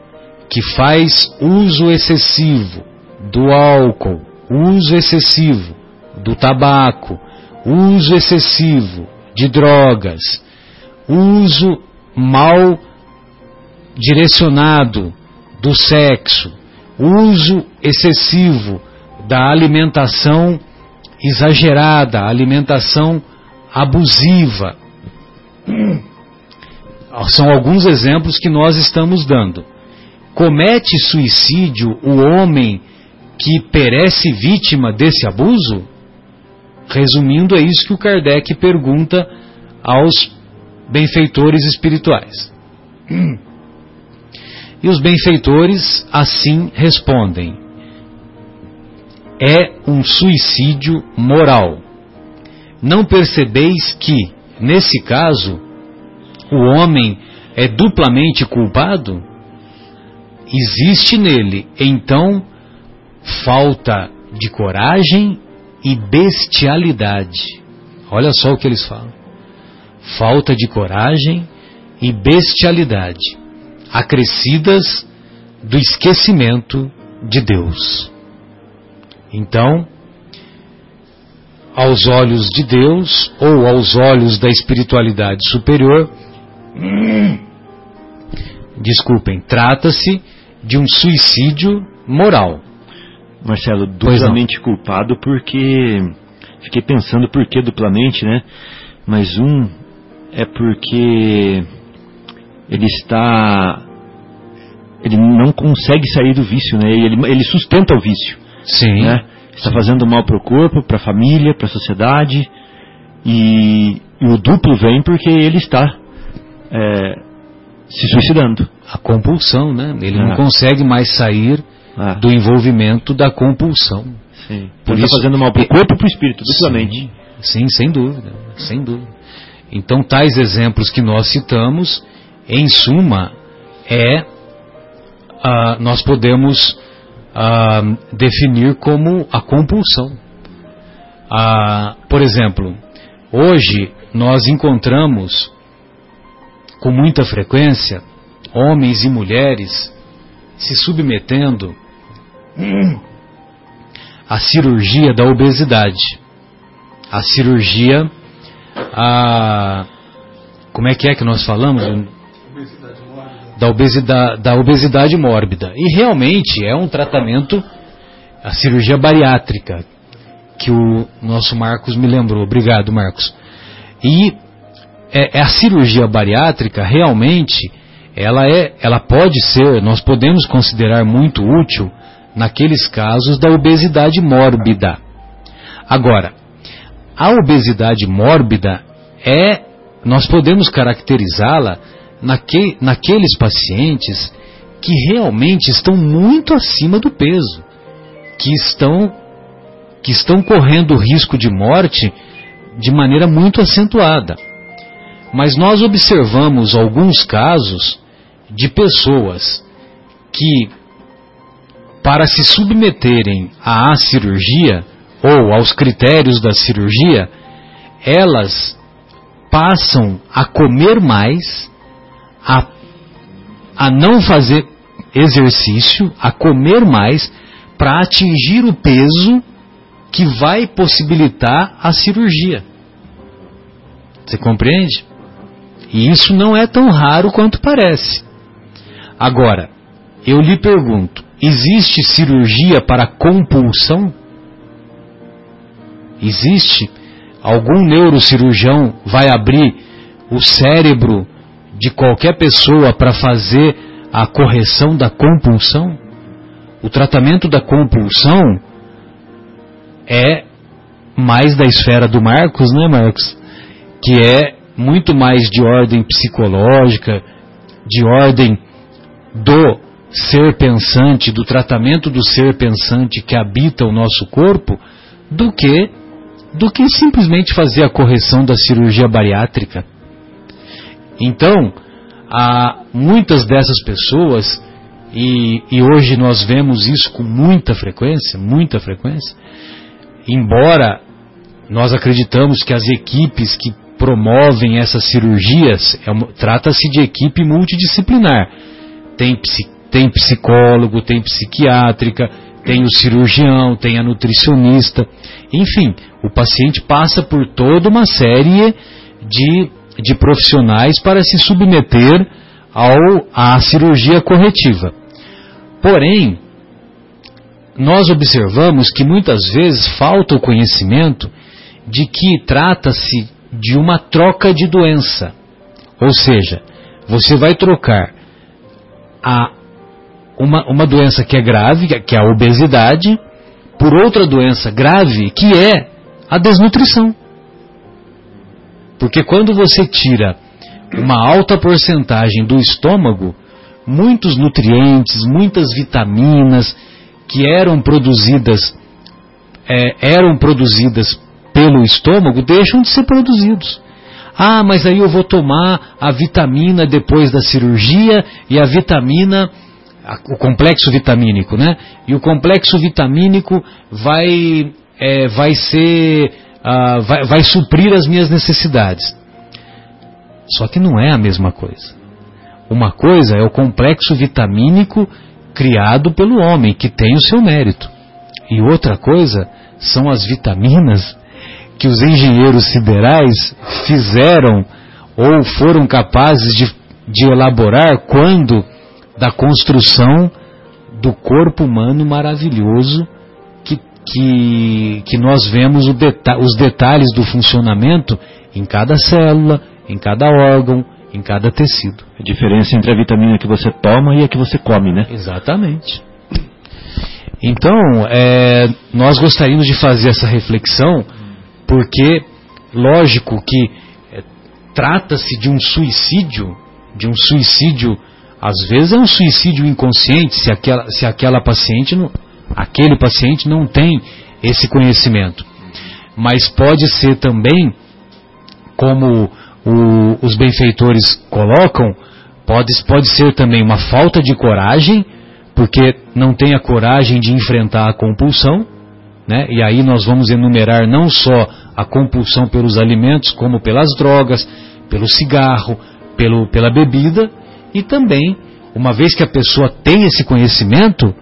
que faz uso excessivo do álcool, uso excessivo do tabaco, uso excessivo de drogas, uso mal direcionado do sexo, uso excessivo da alimentação exagerada, alimentação abusiva. São alguns exemplos que nós estamos dando. Comete suicídio o homem que perece vítima desse abuso? Resumindo, é isso que o Kardec pergunta aos benfeitores espirituais. E os benfeitores assim respondem: é um suicídio moral. Não percebeis que, nesse caso, o homem é duplamente culpado? Existe nele, então, falta de coragem e bestialidade. Olha só o que eles falam. Falta de coragem e bestialidade, acrescidas do esquecimento de Deus. Então, aos olhos de Deus ou aos olhos da espiritualidade superior, desculpem, trata-se de um suicídio moral. Marcelo, duplamente culpado porque fiquei pensando por que duplamente, né? Mas um é porque ele está ele não consegue sair do vício, né? Ele, ele sustenta o vício. Sim. Né? Está Sim. fazendo mal para o corpo, para a família, para a sociedade. E, e, o duplo vem porque ele está é, se suicidando. A compulsão, né? Ele Ah. não consegue mais sair Ah, do envolvimento da compulsão. sim. Por Por isso- está fazendo mal para o corpo e para o espírito, duplamente. Sim, sim, sem dúvida, sem dúvida. Então, tais exemplos que nós citamos, em suma, é ah, nós podemos ah, definir como a compulsão. Ah, por exemplo, hoje nós encontramos com muita frequência homens e mulheres se submetendo à cirurgia da obesidade a cirurgia, a como é que é que nós falamos? Da obesidade, da obesidade mórbida. E realmente é um tratamento, a cirurgia bariátrica, que o nosso Marcos me lembrou. Obrigado, Marcos. E é, é a cirurgia bariátrica realmente, ela é, ela pode ser, nós podemos considerar muito útil naqueles casos da obesidade mórbida. Agora, a obesidade mórbida é, nós podemos caracterizá-la naque, naqueles pacientes que realmente estão muito acima do peso, que estão, que estão correndo risco de morte de maneira muito acentuada. Mas nós observamos alguns casos de pessoas que, para se submeterem à cirurgia, ou aos critérios da cirurgia, elas passam a comer mais, a, a não fazer exercício, a comer mais, para atingir o peso que vai possibilitar a cirurgia. Você compreende? E isso não é tão raro quanto parece. Agora, eu lhe pergunto: existe cirurgia para compulsão? Existe? Algum neurocirurgião vai abrir o cérebro de qualquer pessoa para fazer a correção da compulsão? O tratamento da compulsão é mais da esfera do Marcos, né, Marcos? Que é muito mais de ordem psicológica, de ordem do ser pensante, do tratamento do ser pensante que habita o nosso corpo, do que do que simplesmente fazer a correção da cirurgia bariátrica. Então, há muitas dessas pessoas, e, e hoje nós vemos isso com muita frequência, muita frequência, embora nós acreditamos que as equipes que promovem essas cirurgias, é trata-se de equipe multidisciplinar. Tem, tem psicólogo, tem psiquiátrica, tem o cirurgião, tem a nutricionista, enfim, o paciente passa por toda uma série de, de profissionais para se submeter ao, à cirurgia corretiva. Porém, nós observamos que muitas vezes falta o conhecimento de que trata-se de uma troca de doença. Ou seja, você vai trocar a, uma, uma doença que é grave, que é a obesidade, por outra doença grave, que é a desnutrição. Porque quando você tira uma alta porcentagem do estômago, muitos nutrientes, muitas vitaminas que eram produzidas é, eram produzidas pelo estômago deixam de ser produzidos. Ah, mas aí eu vou tomar a vitamina depois da cirurgia e a vitamina o complexo vitamínico, né? E o complexo vitamínico vai, é, vai ser, uh, vai, vai suprir as minhas necessidades. Só que não é a mesma coisa. Uma coisa é o complexo vitamínico criado pelo homem, que tem o seu mérito. E outra coisa são as vitaminas que os engenheiros siderais fizeram ou foram capazes de, de elaborar quando da construção do corpo humano maravilhoso que, que, que nós vemos deta os detalhes do funcionamento em cada célula, em cada órgão, em cada tecido. A diferença entre a vitamina que você toma e a que você come, né? Exatamente. Então, é, nós gostaríamos de fazer essa reflexão, porque, lógico que é, trata-se de um suicídio, de um suicídio às vezes é um suicídio inconsciente se aquela, se aquela paciente, não, aquele paciente não tem esse conhecimento. Mas pode ser também, como o, os benfeitores colocam, pode, pode ser também uma falta de coragem, porque não tem a coragem de enfrentar a compulsão, né? e aí nós vamos enumerar não só a compulsão pelos alimentos, como pelas drogas, pelo cigarro, pelo, pela bebida, e também, uma vez que a pessoa tem esse conhecimento,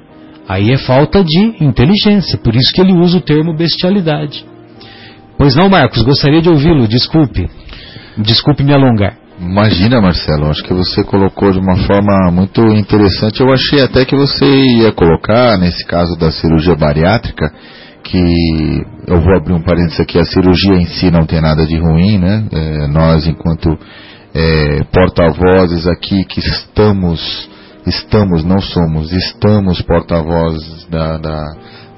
aí é falta de inteligência. Por isso que ele usa o termo bestialidade. Pois não, Marcos, gostaria de ouvi-lo, desculpe. Desculpe me alongar. Imagina, Marcelo, acho que você colocou de uma forma muito interessante. Eu achei até que você ia colocar, nesse caso da cirurgia bariátrica, que eu vou abrir um parênteses aqui, a cirurgia em si não tem nada de ruim, né? É, nós, enquanto é, porta-vozes aqui que estamos, estamos, não somos, estamos porta-vozes da, da,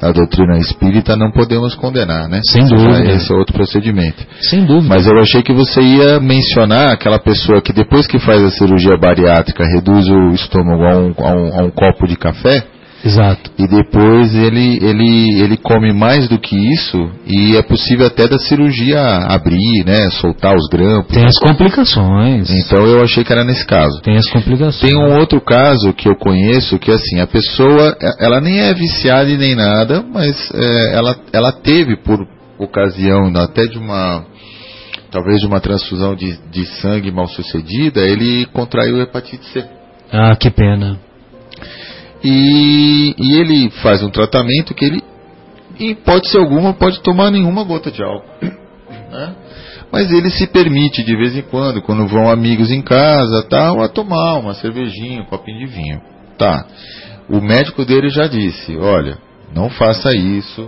da, doutrina espírita, não podemos condenar, né? Sem dúvida. Esse é outro procedimento. Sem dúvida. Mas eu achei que você ia mencionar aquela pessoa que depois que faz a cirurgia bariátrica reduz o estômago a um, a um, a um copo de café, Exato. E depois ele, ele, ele come mais do que isso e é possível até da cirurgia abrir, né? Soltar os grampos. Tem as complicações. Então eu achei que era nesse caso. Tem as complicações. Tem um outro caso que eu conheço que assim, a pessoa, ela nem é viciada e nem nada, mas é, ela, ela teve por ocasião até de uma talvez de uma transfusão de, de sangue mal sucedida, ele contraiu hepatite C. Ah, que pena. E, e ele faz um tratamento que ele, em hipótese alguma, pode tomar nenhuma gota de álcool. Né? Mas ele se permite de vez em quando, quando vão amigos em casa, tal, a tomar uma cervejinha, um copinho de vinho. Tá. O médico dele já disse, olha, não faça isso,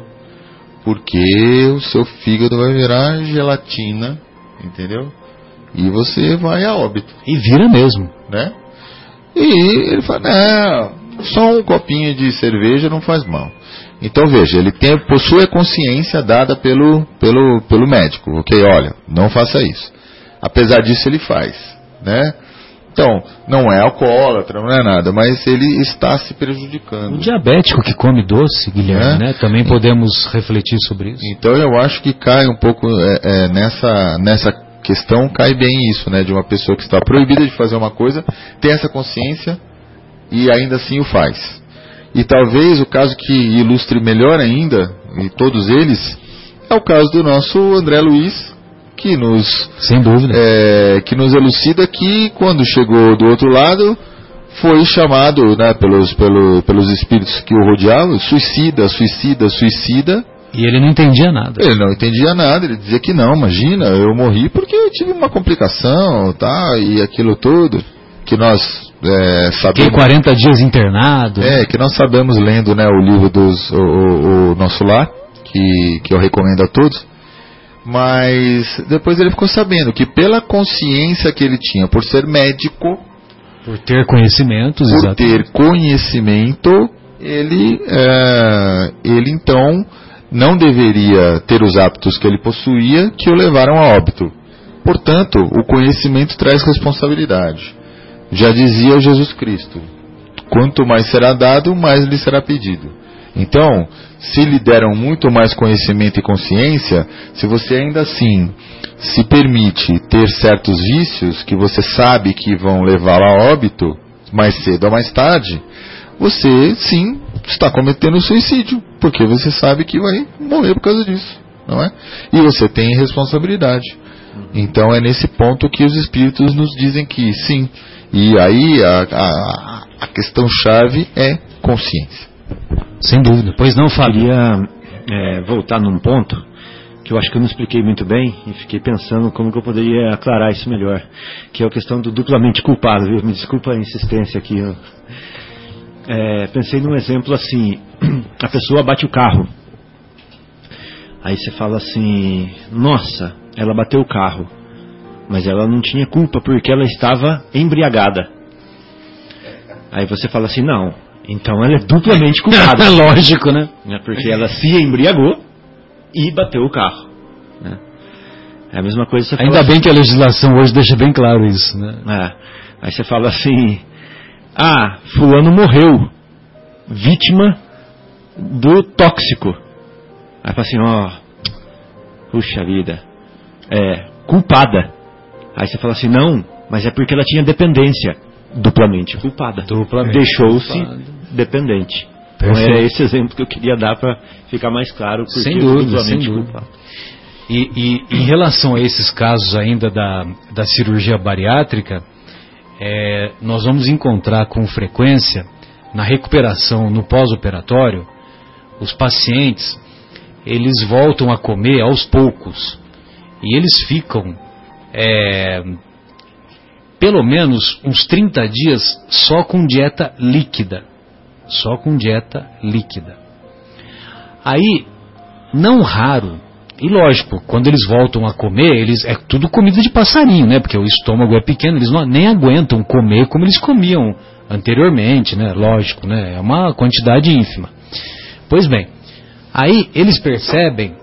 porque o seu fígado vai virar gelatina, entendeu? E você vai a óbito. E vira mesmo. Né? E ele fala, não, só um copinho de cerveja não faz mal. Então veja, ele tem, possui a consciência dada pelo, pelo, pelo médico. Ok, olha, não faça isso. Apesar disso ele faz, né? Então, não é alcoólatra, não é nada, mas ele está se prejudicando. O diabético que come doce, Guilherme, é? né? Também podemos refletir sobre isso. Então eu acho que cai um pouco é, é, nessa, nessa questão, cai bem isso, né? De uma pessoa que está proibida de fazer uma coisa, tem essa consciência, e ainda assim o faz. E talvez o caso que ilustre melhor ainda, e todos eles, é o caso do nosso André Luiz, que nos, Sem dúvida. É, que nos elucida que quando chegou do outro lado, foi chamado né, pelos, pelo, pelos espíritos que o rodeavam, suicida, suicida, suicida. E ele não entendia nada. Ele não entendia nada, ele dizia que não, imagina, eu morri porque eu tive uma complicação, tá, e aquilo tudo, que nós é, sabemos, 40 dias internado. É, que nós sabemos lendo né, o livro dos o, o, o, Nosso Lar, que, que eu recomendo a todos. Mas depois ele ficou sabendo que pela consciência que ele tinha, por ser médico, por ter conhecimentos, por exatamente. ter conhecimento, ele, é, ele então não deveria ter os hábitos que ele possuía que o levaram a óbito. Portanto, o conhecimento traz responsabilidade. Já dizia Jesus Cristo: quanto mais será dado, mais lhe será pedido. Então, se lhe deram muito mais conhecimento e consciência, se você ainda assim se permite ter certos vícios que você sabe que vão levá-lo a óbito, mais cedo ou mais tarde, você sim está cometendo suicídio, porque você sabe que vai morrer por causa disso, não é? E você tem responsabilidade. Então é nesse ponto que os espíritos nos dizem que sim. E aí a, a, a questão chave é consciência. Sem dúvida. Pois não, Fábio? Queria é, voltar num ponto que eu acho que eu não expliquei muito bem e fiquei pensando como que eu poderia aclarar isso melhor, que é a questão do duplamente culpado, viu? Me desculpa a insistência aqui. É, pensei num exemplo assim, a pessoa bate o carro, aí você fala assim, nossa, ela bateu o carro, mas ela não tinha culpa porque ela estava embriagada. Aí você fala assim, não, então ela é duplamente culpada. Lógico, né? Porque ela se embriagou e bateu o carro. Né? É a mesma coisa você Ainda bem que a legislação hoje deixa bem claro isso, né? É. Aí você fala assim: ah, Fulano morreu, vítima do tóxico. Aí fala assim: ó, puxa vida, é, culpada. Aí você fala assim: não, mas é porque ela tinha dependência. Duplamente culpada. Duplamente Deixou-se culpada. dependente. Então Perfeito. era esse exemplo que eu queria dar para ficar mais claro porque Sem dúvida, duplamente sem dúvida. culpado. E, e em relação a esses casos ainda da, da cirurgia bariátrica, é, nós vamos encontrar com frequência, na recuperação, no pós-operatório, os pacientes, eles voltam a comer aos poucos. E eles ficam, é, pelo menos uns 30 dias só com dieta líquida. Só com dieta líquida. Aí, não raro, e lógico, quando eles voltam a comer, eles é tudo comida de passarinho, né? Porque o estômago é pequeno, eles não, nem aguentam comer como eles comiam anteriormente, né? Lógico, né? É uma quantidade ínfima. Pois bem, aí eles percebem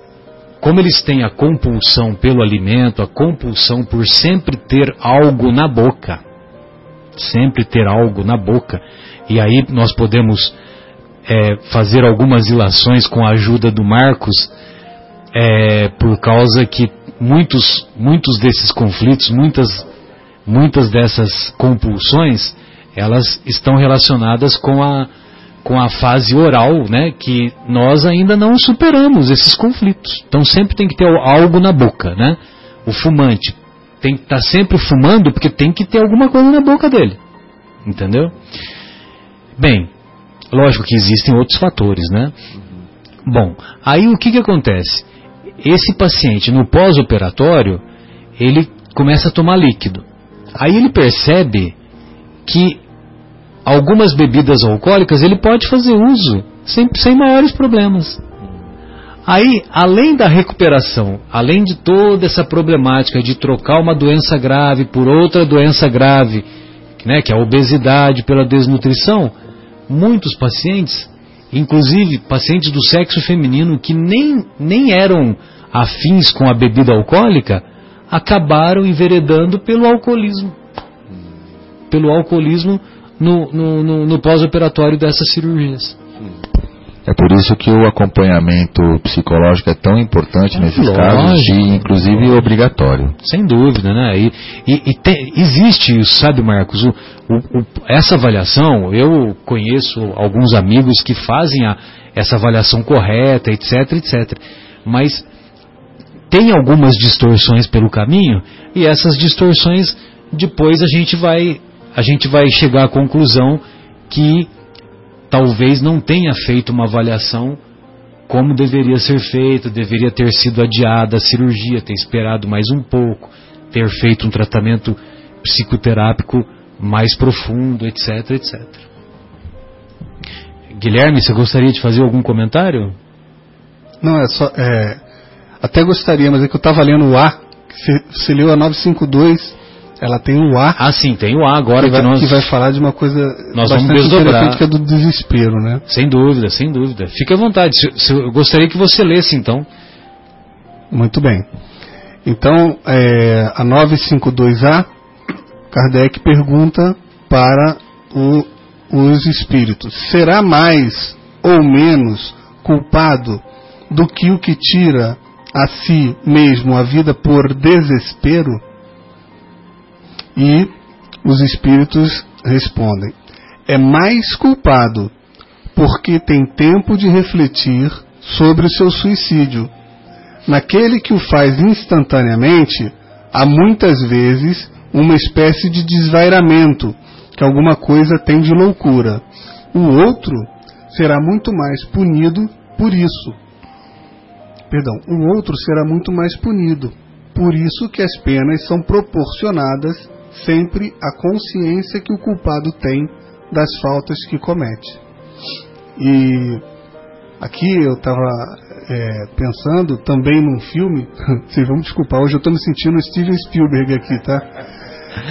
como eles têm a compulsão pelo alimento, a compulsão por sempre ter algo na boca, sempre ter algo na boca, e aí nós podemos é, fazer algumas ilações com a ajuda do Marcos, é, por causa que muitos, muitos desses conflitos, muitas, muitas dessas compulsões, elas estão relacionadas com a, com a fase oral, né, que nós ainda não superamos esses conflitos. Então sempre tem que ter algo na boca, né? O fumante tem que estar sempre fumando porque tem que ter alguma coisa na boca dele, entendeu? Bem, lógico que existem outros fatores, né? Bom, aí o que que acontece? Esse paciente no pós-operatório ele começa a tomar líquido. Aí ele percebe que algumas bebidas alcoólicas ele pode fazer uso sem, sem maiores problemas. Aí, além da recuperação, além de toda essa problemática de trocar uma doença grave por outra doença grave, né, que é a obesidade pela desnutrição, muitos pacientes, inclusive pacientes do sexo feminino que nem, nem eram afins com a bebida alcoólica, acabaram enveredando pelo alcoolismo. Pelo alcoolismo no, no, no, no pós-operatório dessas cirurgias. É por isso que o acompanhamento psicológico é tão importante nesses Lógico. casos e inclusive obrigatório. Sem dúvida, né? E, e- e te- existe isso, sabe, Marcos? O- o- o- essa avaliação, eu conheço alguns amigos que fazem a- essa avaliação correta, etc, etc. Mas tem algumas distorções pelo caminho e essas distorções depois a gente vai a gente vai chegar à conclusão que talvez não tenha feito uma avaliação como deveria ser feita, deveria ter sido adiada a cirurgia, ter esperado mais um pouco, ter feito um tratamento psicoterápico mais profundo, etc, etc. Guilherme, você gostaria de fazer algum comentário? Não, é só. é, até gostaria, mas é que eu estava lendo o A. você leu a 952, ela tem o A. Ah, sim, tem o A agora que, que, vai, nós... que vai falar de uma coisa Nós vamos bastante desdobrar. interessante que é do desespero, né? Sem dúvida, sem dúvida. Fique à vontade. Se- se- eu gostaria que você lesse, então. Muito bem. Então, é, a 952A, Kardec pergunta para o- os espíritos: será mais ou menos culpado do que o que tira a si mesmo a vida por desespero? E os espíritos respondem: é mais culpado porque tem tempo de refletir sobre o seu suicídio. Naquele que o faz instantaneamente, há muitas vezes uma espécie de desvairamento, que alguma coisa tem de loucura. O outro será muito mais punido por isso. Perdão, o outro será muito mais punido. Por isso que as penas são proporcionadas sempre à consciência que o culpado tem das faltas que comete. E aqui eu estava é, pensando também num filme, vocês vão me desculpar, hoje eu estou me sentindo Steven Spielberg aqui, tá?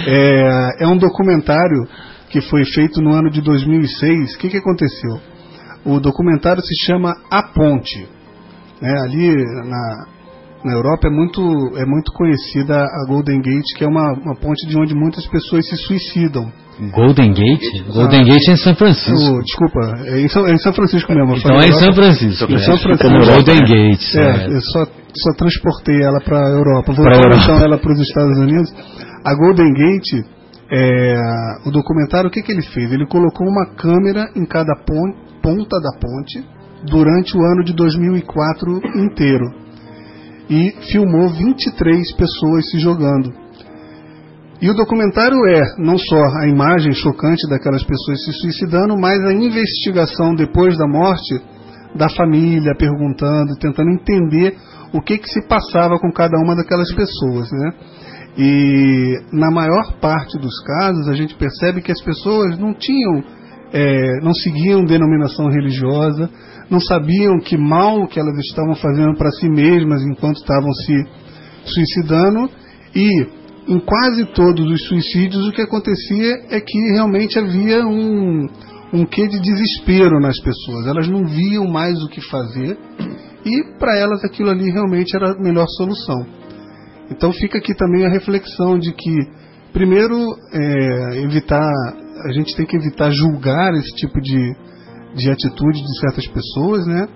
É, é um documentário que foi feito no ano de 2006. O que, que aconteceu? O documentário se chama A Ponte. É, ali na, na Europa é muito, é muito conhecida a Golden Gate, que é uma, uma ponte de onde muitas pessoas se suicidam. Golden Gate? Golden Gate é em São Francisco. Desculpa, é em São, é em São Francisco mesmo. Então é em São Francisco. Em São Francisco. Golden Gate. É, eu só, só transportei ela para a Europa. Vou então ela para os Estados Unidos. A Golden Gate, é, o documentário, o que, que ele fez? Ele colocou uma câmera em cada ponta da ponte durante o ano de 2004 inteiro e filmou 23 pessoas se jogando. E o documentário é não só a imagem chocante daquelas pessoas se suicidando, mas a investigação depois da morte da família, perguntando, tentando entender o que, que se passava com cada uma daquelas pessoas, né? E na maior parte dos casos a gente percebe que as pessoas não tinham, é, não seguiam denominação religiosa, não sabiam que mal que elas estavam fazendo para si mesmas enquanto estavam se suicidando e em quase todos os suicídios o que acontecia é que realmente havia um, um quê de desespero nas pessoas. Elas não viam mais o que fazer e para elas aquilo ali realmente era a melhor solução. Então fica aqui também a reflexão de que, primeiro, é, evitar, a gente tem que evitar julgar esse tipo de, de atitude de certas pessoas, né?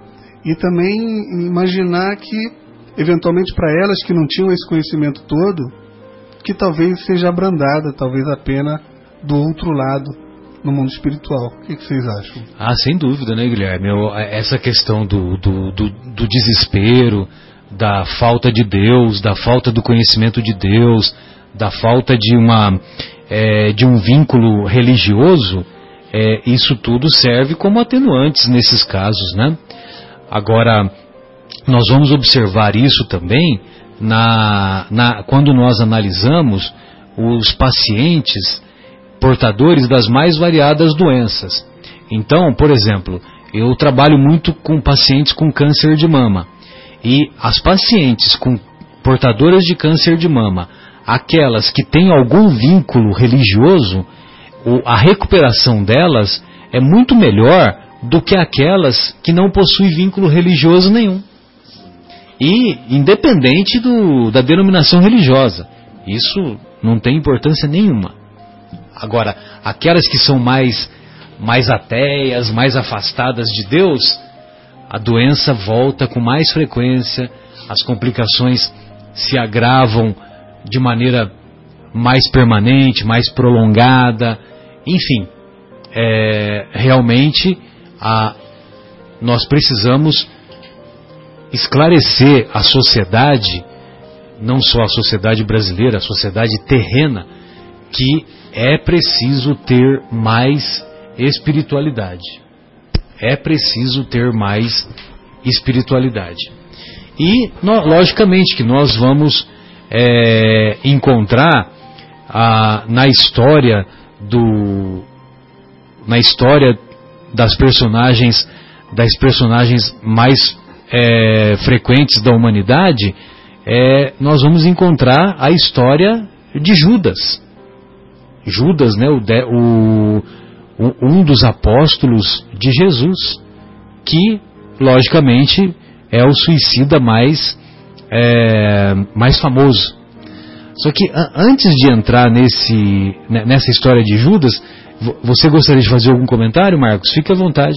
E também imaginar que, eventualmente, para elas que não tinham esse conhecimento todo, que talvez seja abrandada, talvez a pena do outro lado no mundo espiritual. O que, que vocês acham? Ah, sem dúvida, né, Guilherme? Eu, essa questão do, do, do, do desespero, da falta de Deus, da falta do conhecimento de Deus, da falta de uma é, de um vínculo religioso, é, isso tudo serve como atenuantes nesses casos, né? Agora nós vamos observar isso também na, na quando nós analisamos os pacientes portadores das mais variadas doenças. Então, por exemplo, eu trabalho muito com pacientes com câncer de mama. E as pacientes com portadoras de câncer de mama, aquelas que têm algum vínculo religioso, a recuperação delas é muito melhor do que aquelas que não possuem vínculo religioso nenhum. E independente do, da denominação religiosa, isso não tem importância nenhuma. Agora, aquelas que são mais, mais ateias, mais afastadas de Deus, a doença volta com mais frequência, as complicações se agravam de maneira mais permanente, mais prolongada, enfim, é, realmente a, nós precisamos esclarecer a sociedade, não só a sociedade brasileira, a sociedade terrena, que é preciso ter mais espiritualidade é preciso ter mais espiritualidade. E, no, logicamente, que nós vamos é, encontrar a, na história do na história das personagens das personagens mais é, frequentes da humanidade é, nós vamos encontrar a história de Judas Judas né o, o um dos apóstolos de Jesus, que, logicamente, é o suicida mais, é, mais famoso. Só que antes de entrar nesse, nessa história de Judas, você gostaria de fazer algum comentário, Marcos? Fique à vontade.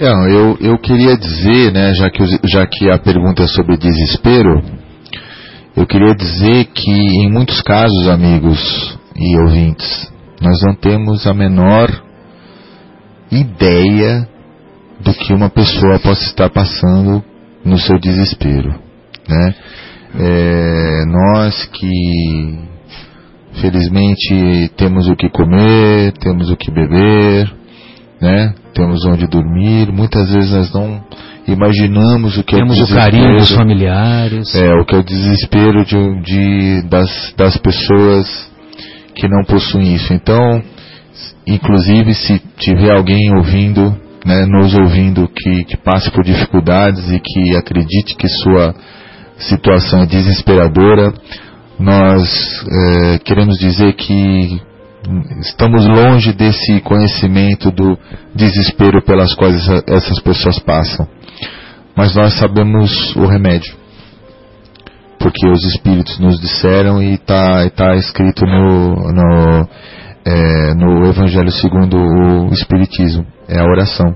Não, eu, eu queria dizer, né, já que, já que a pergunta é sobre desespero, eu queria dizer que em muitos casos, amigos e ouvintes, Nós não temos a menor ideia do que uma pessoa possa estar passando no seu desespero. Né? É, nós que felizmente temos o que comer, temos o que beber, né? temos onde dormir, muitas vezes nós não imaginamos o que temos é o, o carinho dos familiares. É, o que é o desespero de, de, das, das pessoas que não possuem isso. Então, inclusive se tiver alguém ouvindo, né, nos ouvindo que, que passe por dificuldades e que acredite que sua situação é desesperadora, nós é, queremos dizer que estamos longe desse conhecimento do desespero pelas quais essas pessoas passam. Mas nós sabemos o remédio. Porque os Espíritos nos disseram e está tá escrito no, no, é, no Evangelho segundo o Espiritismo. É a oração.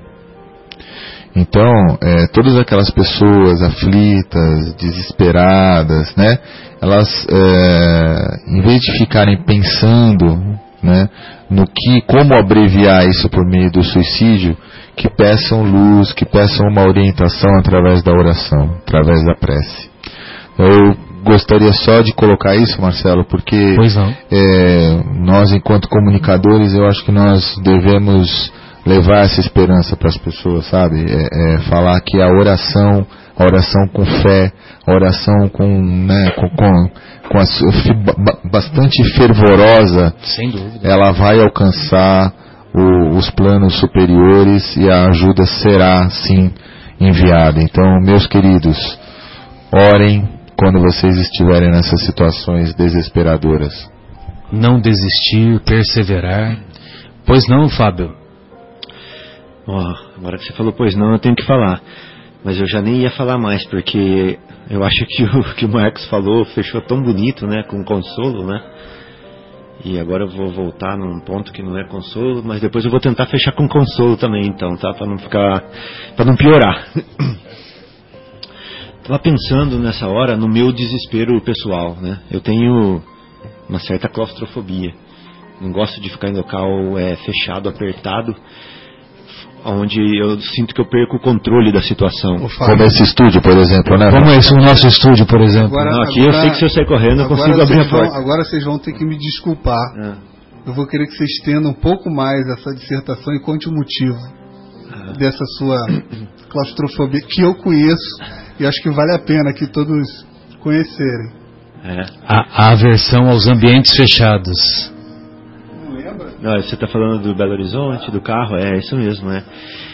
Então, é, todas aquelas pessoas aflitas, desesperadas, né, elas, é, em vez de ficarem pensando né, no que, como abreviar isso por meio do suicídio, que peçam luz, que peçam uma orientação através da oração, através da prece. Eu gostaria só de colocar isso, Marcelo, porque é, nós, enquanto comunicadores, eu acho que nós devemos levar essa esperança para as pessoas, sabe? É, é, falar que a oração, a oração com fé, a oração com, né, com, com, com a, bastante fervorosa, ela vai alcançar o, os planos superiores e a ajuda será sim enviada. Então, meus queridos, orem quando vocês estiverem nessas situações desesperadoras. Não desistir, perseverar. Pois não, Fábio? Oh, agora que você falou, pois não, eu tenho que falar. Mas eu já nem ia falar mais, porque eu acho que o que o Marcos falou fechou tão bonito, né, com consolo, né? E agora eu vou voltar num ponto que não é consolo, mas depois eu vou tentar fechar com consolo também, então, tá? Para não ficar, para não piorar. Tava pensando nessa hora no meu desespero pessoal, né? Eu tenho uma certa claustrofobia. Não gosto de ficar em local é, fechado, apertado onde eu sinto que eu perco o controle da situação. Como esse estúdio, por exemplo, né? Como esse o nosso estúdio, por exemplo. Agora, Não, aqui agora, eu sei que se eu sair correndo eu consigo abrir a porta. Vão, agora vocês vão ter que me desculpar. É. Eu vou querer que vocês estendam um pouco mais essa dissertação e conte o motivo é. dessa sua claustrofobia, que eu conheço e acho que vale a pena que todos conhecerem. É. A, a aversão aos ambientes fechados. Não, você está falando do Belo Horizonte, do carro, é isso mesmo, né?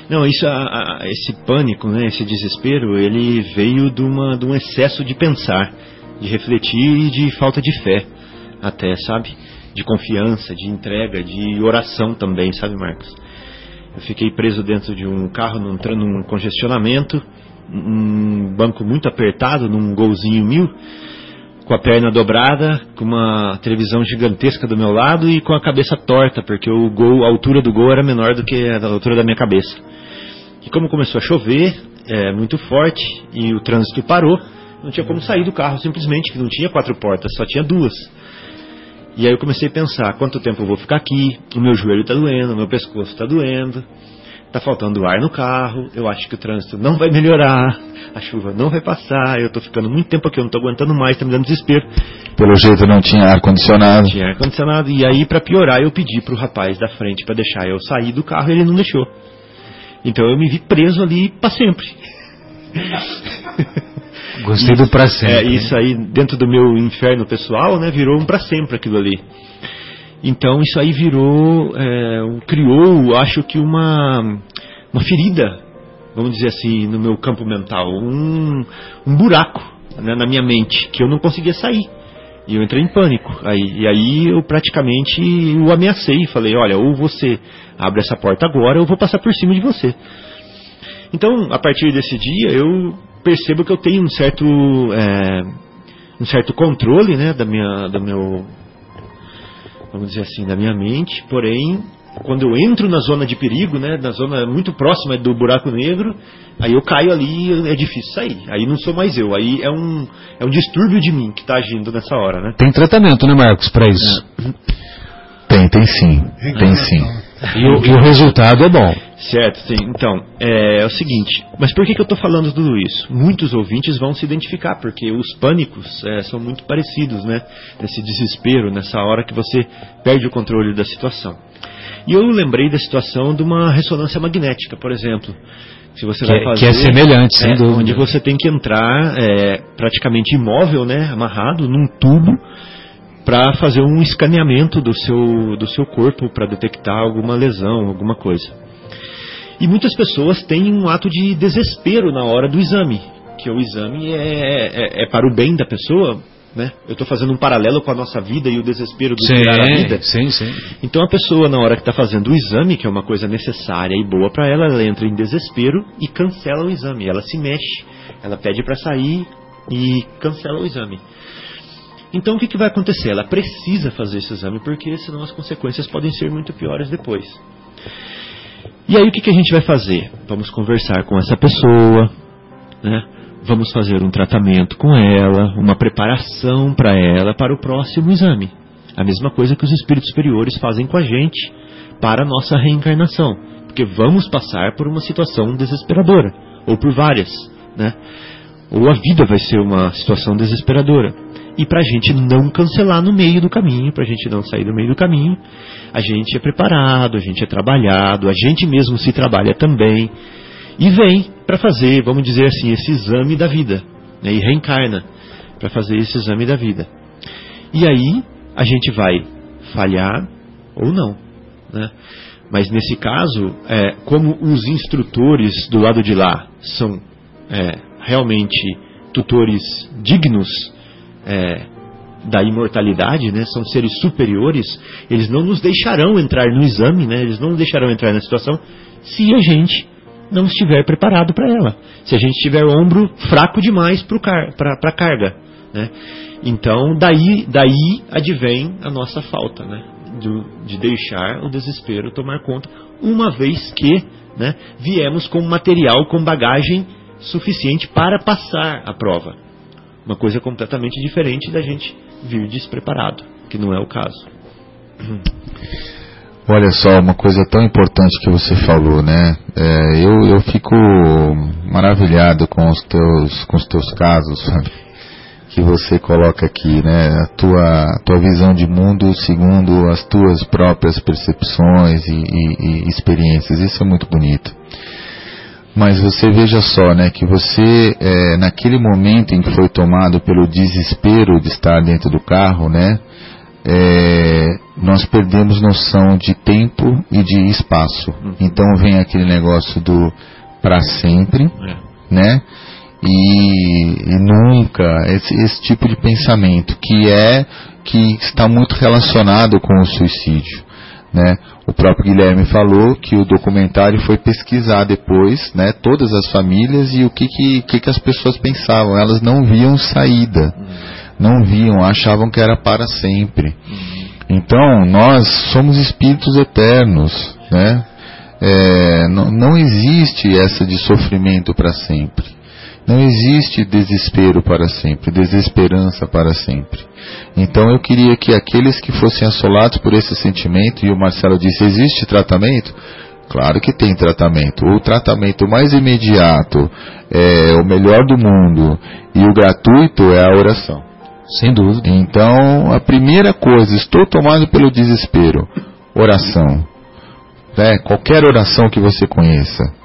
Não, isso, a, a, esse pânico, né, esse desespero, ele veio de, uma, de um excesso de pensar, de refletir e de falta de fé, até, sabe? De confiança, de entrega, de oração também, sabe, Marcos? Eu fiquei preso dentro de um carro, num, num congestionamento, um banco muito apertado, num golzinho mil, com a perna dobrada, com uma televisão gigantesca do meu lado e com a cabeça torta, porque o gol, a altura do gol era menor do que a altura da minha cabeça. E como começou a chover, é, muito forte, e o trânsito parou, não tinha como sair do carro simplesmente, que não tinha quatro portas, só tinha duas. E aí eu comecei a pensar, quanto tempo eu vou ficar aqui? O meu joelho está doendo, o meu pescoço está doendo está faltando ar no carro, eu acho que o trânsito não vai melhorar, a chuva não vai passar, eu estou ficando muito tempo aqui, eu não estou aguentando mais, está me dando desespero. Pelo jeito não tinha ar-condicionado. Tinha ar-condicionado, e aí para piorar eu pedi para o rapaz da frente para deixar eu sair do carro e ele não deixou. Então eu me vi preso ali para sempre. Gostei do para sempre. É, isso aí dentro do meu inferno pessoal, né, virou um para sempre aquilo ali. Então isso aí virou, é, criou, acho que uma, uma ferida, vamos dizer assim, no meu campo mental, um, um buraco né, na minha mente que eu não conseguia sair. E eu entrei em pânico. Aí, e aí eu praticamente o ameacei. Falei: olha, ou você abre essa porta agora, ou eu vou passar por cima de você. Então, a partir desse dia, eu percebo que eu tenho um certo, é, um certo controle né, da minha, do meu vamos dizer assim, da minha mente, porém, quando eu entro na zona de perigo, né, na zona muito próxima do buraco negro, aí eu caio ali é difícil sair. Aí não sou mais eu, aí é um, é um distúrbio de mim que está agindo nessa hora, né? Tem tratamento, né, Marcos, para isso? Tem, tem sim. Tem sim. E o, e o resultado é bom. Certo, sim. Então, é, é o seguinte, mas por que, que eu estou falando tudo isso? Muitos ouvintes vão se identificar, porque os pânicos é, são muito parecidos, né? Nesse desespero, nessa hora que você perde o controle da situação. E eu lembrei da situação de uma ressonância magnética, por exemplo. Se você Que vai é- fazer, que é semelhante, sem é, dúvida. Onde você tem que entrar é, praticamente imóvel, né? Amarrado num tubo para fazer um escaneamento do seu, do seu corpo para detectar alguma lesão, alguma coisa. E muitas pessoas têm um ato de desespero na hora do exame, que o exame é, é- é para o bem da pessoa, né? Eu estou fazendo um paralelo com a nossa vida e o desespero do tirar a vida. sim, sim. Então a pessoa, na hora que está fazendo o exame, que é uma coisa necessária e boa para ela, ela entra em desespero e cancela o exame. Ela se mexe, ela pede para sair e cancela o exame. Então o que, que vai acontecer? Ela precisa fazer esse exame porque senão as consequências podem ser muito piores depois. E aí o que, que a gente vai fazer? Vamos conversar com essa pessoa, né? Vamos fazer um tratamento com ela, uma preparação para ela para o próximo exame. A mesma coisa que os espíritos superiores fazem com a gente para a nossa reencarnação. Porque vamos passar por uma situação desesperadora, ou por várias, né? Ou a vida vai ser uma situação desesperadora. E para a gente não cancelar no meio do caminho, para a gente não sair do meio do caminho, a gente é preparado, a gente é trabalhado, a gente mesmo se trabalha também e vem para fazer, vamos dizer assim, esse exame da vida, né, e reencarna para fazer esse exame da vida. E aí a gente vai falhar ou não, né? Mas nesse caso, é, como os instrutores do lado de lá são é, realmente tutores dignos é, da imortalidade, né? São seres superiores. Eles não nos deixarão entrar no exame, né? Eles não nos deixarão entrar na situação se a gente não estiver preparado para ela. Se a gente tiver ombro fraco demais para a carga, né? Então daí daí advém a nossa falta, né? Do- de deixar o desespero tomar conta, uma vez que né, viemos com material, com bagagem suficiente para passar a prova. Uma coisa completamente diferente da gente vir despreparado, que não é o caso. Olha só, uma coisa tão importante que você falou, né? É, eu, eu fico maravilhado com os teus, com os teus casos, sabe? Que você coloca aqui, né? A tua, tua visão de mundo segundo as tuas próprias percepções e, e- e experiências. Isso é muito bonito. Mas você veja só, né, que você, é, naquele momento em que foi tomado pelo desespero de estar dentro do carro, né, é, nós perdemos noção de tempo e de espaço. Então vem aquele negócio do para sempre, É. né? E, e nunca esse, esse tipo de pensamento que é que está muito relacionado com o suicídio, né? O próprio Guilherme falou que o documentário foi pesquisar depois, né? Todas as famílias e o que que, que, que as pessoas pensavam. Elas não viam saída, não viam, achavam que era para sempre. Então nós somos espíritos eternos, né? É, não, não existe essa de sofrimento para sempre. Não existe desespero para sempre, desesperança para sempre. Então eu queria que aqueles que fossem assolados por esse sentimento, e o Marcelo disse: existe tratamento? Claro que tem tratamento. O tratamento mais imediato, é, o melhor do mundo e o gratuito é a oração. Sem dúvida. Então, a primeira coisa, estou tomado pelo desespero. Oração. Né? Qualquer oração que você conheça.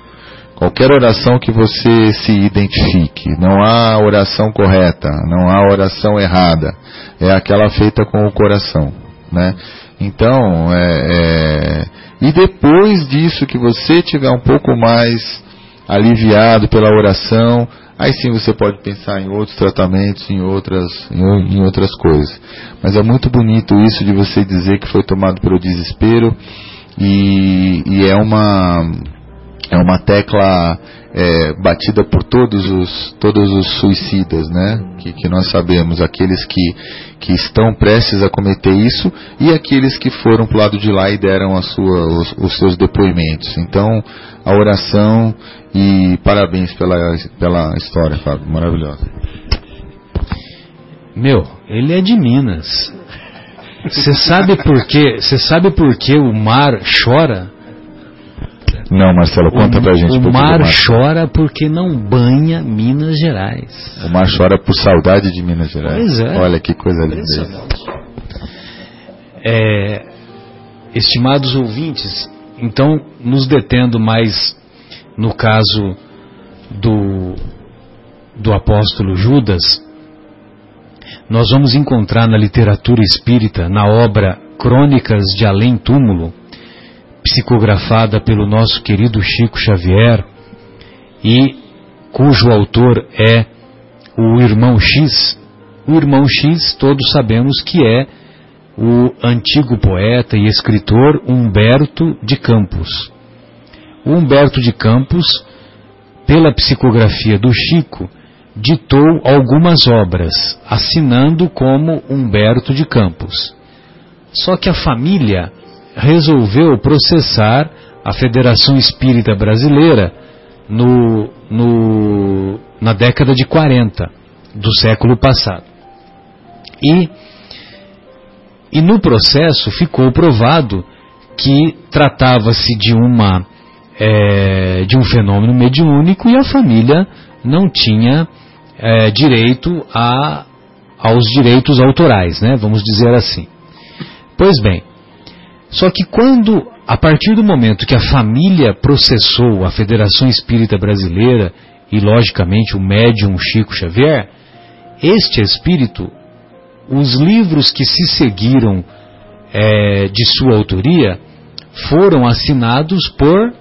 Qualquer oração que você se identifique. Não há oração correta, não há oração errada. É aquela feita com o coração. Né? Então, é, é, e depois disso que você tiver um pouco mais aliviado pela oração, aí sim você pode pensar em outros tratamentos, em outras, em, em outras coisas. Mas é muito bonito isso de você dizer que foi tomado pelo desespero e, e é uma é uma tecla é, batida por todos os todos os suicidas, né? Que, que nós sabemos aqueles que que estão prestes a cometer isso e aqueles que foram para o lado de lá e deram a sua, os, os seus depoimentos. Então, a oração e parabéns pela, pela história, Fábio, maravilhosa. Meu, ele é de Minas. Você sabe por quê? Você sabe por que o mar chora? Não, Marcelo, conta o, pra gente. O que mar do chora porque não banha Minas Gerais. O mar chora por saudade de Minas Gerais. Pois é. Olha que coisa linda. É, estimados ouvintes, então, nos detendo mais no caso do, do apóstolo Judas, nós vamos encontrar na literatura espírita, na obra Crônicas de Além Túmulo, psicografada pelo nosso querido Chico Xavier, e cujo autor é o irmão X. O irmão X, todos sabemos que é o antigo poeta e escritor Humberto de Campos. O Humberto de Campos, pela psicografia do Chico, ditou algumas obras, assinando como Humberto de Campos. Só que a família resolveu processar a Federação Espírita Brasileira no, no, na década de 40 do século passado. E, e no processo ficou provado que tratava-se de uma é, de um fenômeno mediúnico e a família não tinha é, direito a, aos direitos autorais, né? Vamos dizer assim. Pois bem, só que quando, a partir do momento que a família processou a Federação Espírita Brasileira e, logicamente, o médium Chico Xavier, este espírito, os livros que se seguiram é, de sua autoria foram assinados por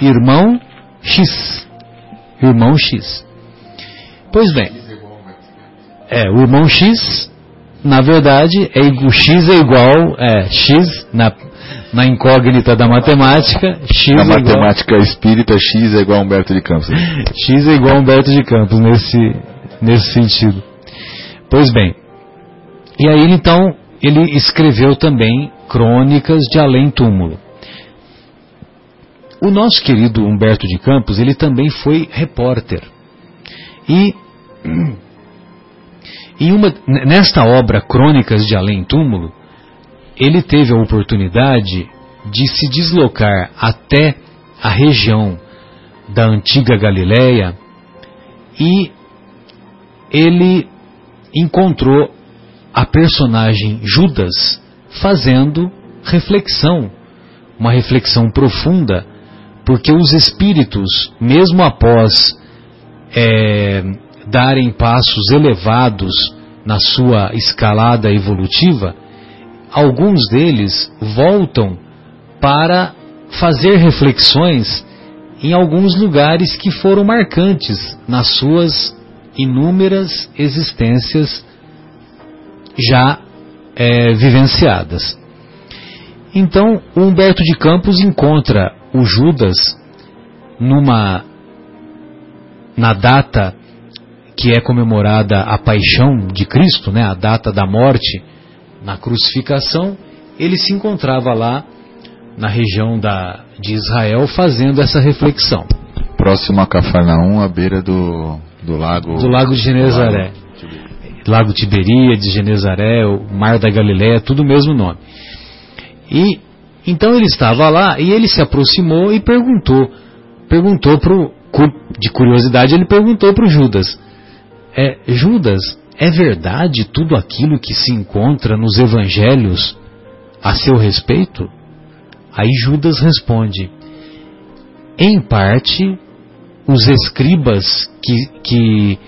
irmão X. Irmão X. Pois bem, é, o irmão X, na verdade, é, igual- X é igual, é, X, na, na incógnita da matemática, X Na é igual, matemática espírita, X é igual a Humberto de Campos. X é igual a Humberto de Campos, nesse, nesse sentido. Pois bem, e aí então, ele escreveu também Crônicas de Além Túmulo. O nosso querido Humberto de Campos, ele também foi repórter. E em uma, nesta obra Crônicas de Além Túmulo, ele teve a oportunidade de se deslocar até a região da antiga Galileia e ele encontrou a personagem Judas fazendo reflexão, uma reflexão profunda, porque os espíritos, mesmo após é, darem passos elevados na sua escalada evolutiva, alguns deles voltam para fazer reflexões em alguns lugares que foram marcantes nas suas inúmeras existências já é, vivenciadas. Então, o Humberto de Campos encontra o Judas numa na data que é comemorada a paixão de Cristo, né, a data da morte na crucificação, ele se encontrava lá na região da, de Israel fazendo essa reflexão. Próximo a Cafarnaum, à beira do, do lago. Do Lago de Genezaré. Lago Tiberíades, Genezaré, o Mar da Galileia, tudo o mesmo nome. E então ele estava lá e ele se aproximou e perguntou, perguntou pro, de curiosidade, ele perguntou para o Judas: é, Judas, é verdade tudo aquilo que se encontra nos evangelhos a seu respeito? Aí Judas responde: Em parte, os escribas que, que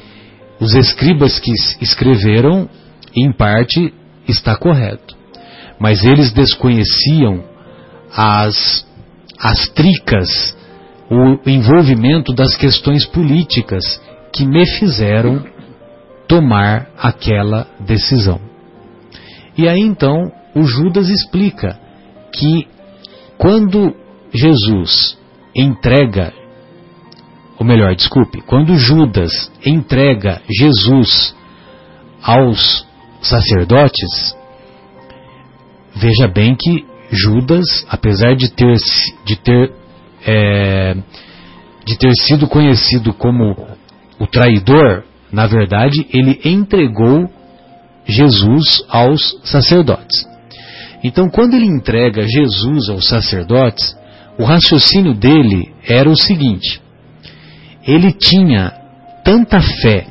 os escribas que es- escreveram, em parte, está correto. Mas eles desconheciam as, as tricas, o envolvimento das questões políticas que me fizeram tomar aquela decisão. E aí então o Judas explica que quando Jesus entrega, ou melhor, desculpe, quando Judas entrega Jesus aos sacerdotes, veja bem que Judas, apesar de ter, de ter, é, de ter sido conhecido como o traidor, na verdade, ele entregou Jesus aos sacerdotes. Então, quando ele entrega Jesus aos sacerdotes, o raciocínio dele era o seguinte: ele tinha tanta fé,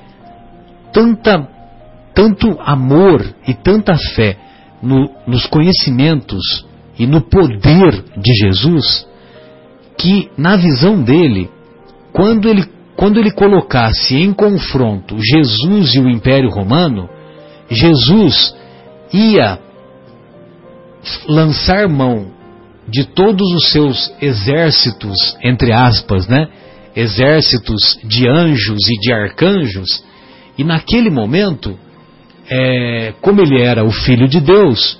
tanta, tanto amor e tanta fé no, nos conhecimentos e no poder de Jesus, que na visão dele, quando ele, quando ele colocasse em confronto Jesus e o Império Romano, Jesus ia lançar mão de todos os seus exércitos, entre aspas, né? Exércitos de anjos e de arcanjos, e naquele momento, é, como ele era o filho de Deus,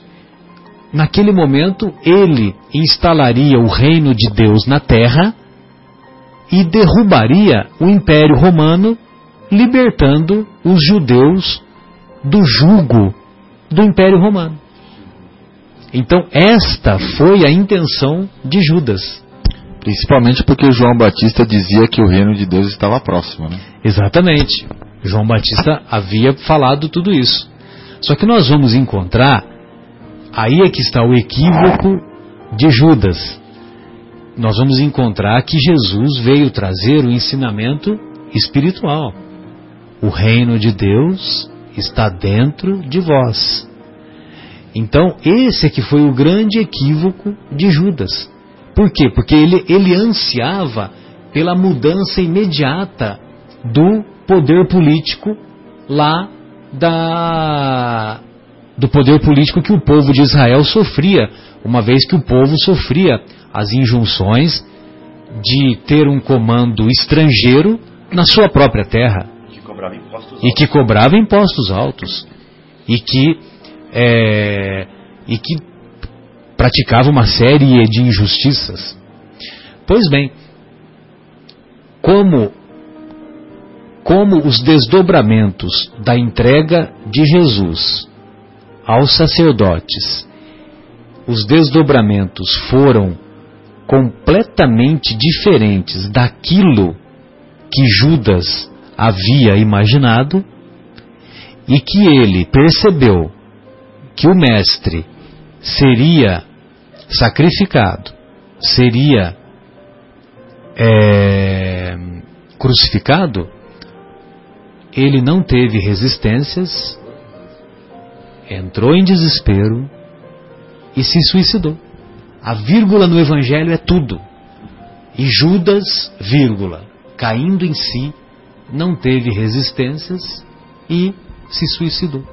naquele momento ele instalaria o reino de Deus na terra e derrubaria o Império Romano, libertando os judeus do jugo do Império Romano. Então, esta foi a intenção de Judas. Principalmente porque João Batista dizia que o reino de Deus estava próximo, né? Exatamente. João Batista havia falado tudo isso. Só que nós vamos encontrar, aí é que está o equívoco de Judas. Nós vamos encontrar que Jesus veio trazer o ensinamento espiritual. O reino de Deus está dentro de vós. Então, esse é que foi o grande equívoco de Judas. Por quê? Porque ele, ele ansiava pela mudança imediata do poder político lá da, do poder político que o povo de Israel sofria, uma vez que o povo sofria as injunções de ter um comando estrangeiro na sua própria terra. Que e que cobrava impostos altos. E que é, e que praticava uma série de injustiças. Pois bem, como como os desdobramentos da entrega de Jesus aos sacerdotes, os desdobramentos foram completamente diferentes daquilo que Judas havia imaginado e que ele percebeu que o mestre seria sacrificado, seria é, crucificado, ele não teve resistências, entrou em desespero e se suicidou. A vírgula no Evangelho é tudo. E Judas, vírgula, caindo em si, não teve resistências e se suicidou.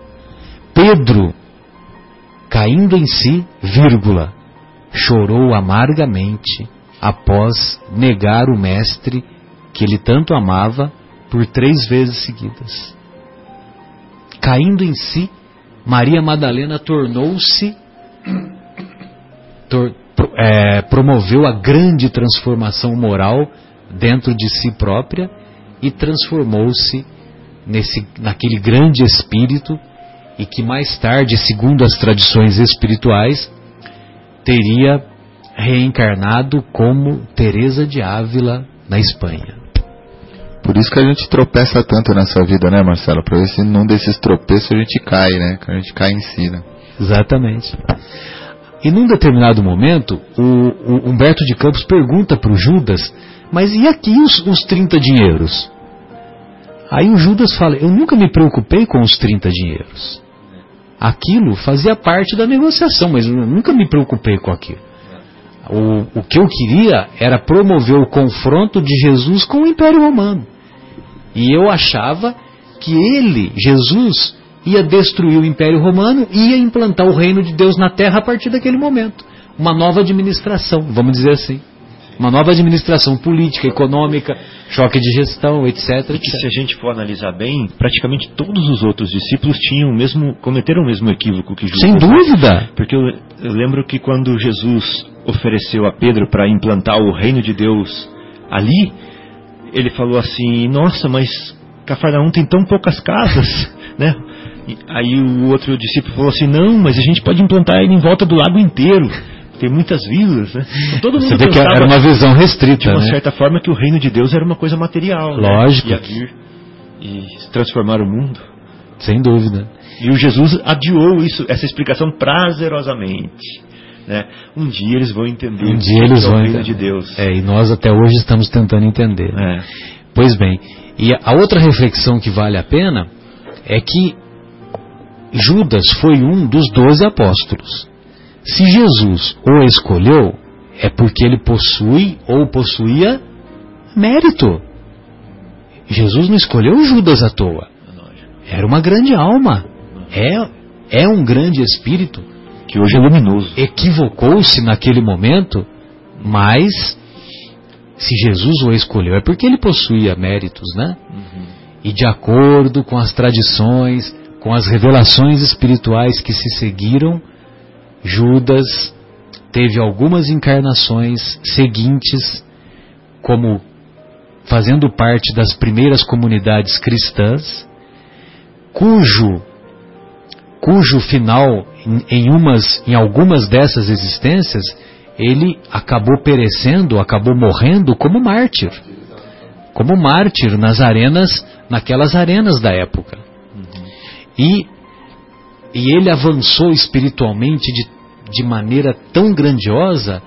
Pedro, caindo em si, vírgula, chorou amargamente após negar o mestre que ele tanto amava por três vezes seguidas. Caindo em si, Maria Madalena tornou-se, tor, é, promoveu a grande transformação moral dentro de si própria e transformou-se naquele grande espírito e que mais tarde, segundo as tradições espirituais, teria reencarnado como Teresa de Ávila na Espanha. Por isso que a gente tropeça tanto nessa vida, né, Marcelo? Para ver se num desses tropeços a gente cai, né? Que a gente cai em si, né? Exatamente. E num determinado momento, o, o Humberto de Campos pergunta para o Judas, mas e aqui os, os 30 dinheiros? Aí o Judas fala, eu nunca me preocupei com os 30 dinheiros aquilo fazia parte da negociação, mas eu nunca me preocupei com aquilo. O, o que eu queria era promover o confronto de Jesus com o Império Romano. E eu achava que ele, Jesus, ia destruir o Império Romano e ia implantar o reino de Deus na terra a partir daquele momento. Uma nova administração, vamos dizer assim. Uma nova administração política, econômica, choque de gestão, etc. E que se a gente for analisar bem, praticamente todos os outros discípulos tinham o mesmo, cometeram o mesmo equívoco que Jesus. Sem dúvida! Porque eu, eu lembro que quando Jesus ofereceu a Pedro para implantar o reino de Deus ali, ele falou assim: Nossa, mas Cafarnaum tem tão poucas casas, né? E aí o outro discípulo falou assim: Não, mas a gente pode implantar ele em volta do lago inteiro tem muitas vilas, né? Então, todo mundo Você vê que era uma visão restrita, de uma né? certa forma que o reino de Deus era uma coisa material, Lógico. Né? Ia vir e transformar o mundo. Sem dúvida. E o Jesus adiou isso, essa explicação prazerosamente. Né? Um dia eles vão entender um dia eles é vão entender. de Deus. É, e nós até hoje estamos tentando entender. É. Pois bem, e a outra reflexão que vale a pena é que Judas foi um dos doze apóstolos. Se Jesus o escolheu, é porque ele possui ou possuía mérito. Jesus não escolheu Judas à toa. Era uma grande alma. É, é um grande espírito. Que hoje é luminoso. Equivocou-se naquele momento, mas se Jesus o escolheu é porque ele possuía méritos, né? E de acordo com as tradições, com as revelações espirituais que se seguiram, Judas teve algumas encarnações seguintes, como fazendo parte das primeiras comunidades cristãs, cujo cujo final em, em umas em algumas dessas existências ele acabou perecendo, acabou morrendo como mártir. Como mártir nas arenas, naquelas arenas da época. E, e ele avançou espiritualmente de, de maneira tão grandiosa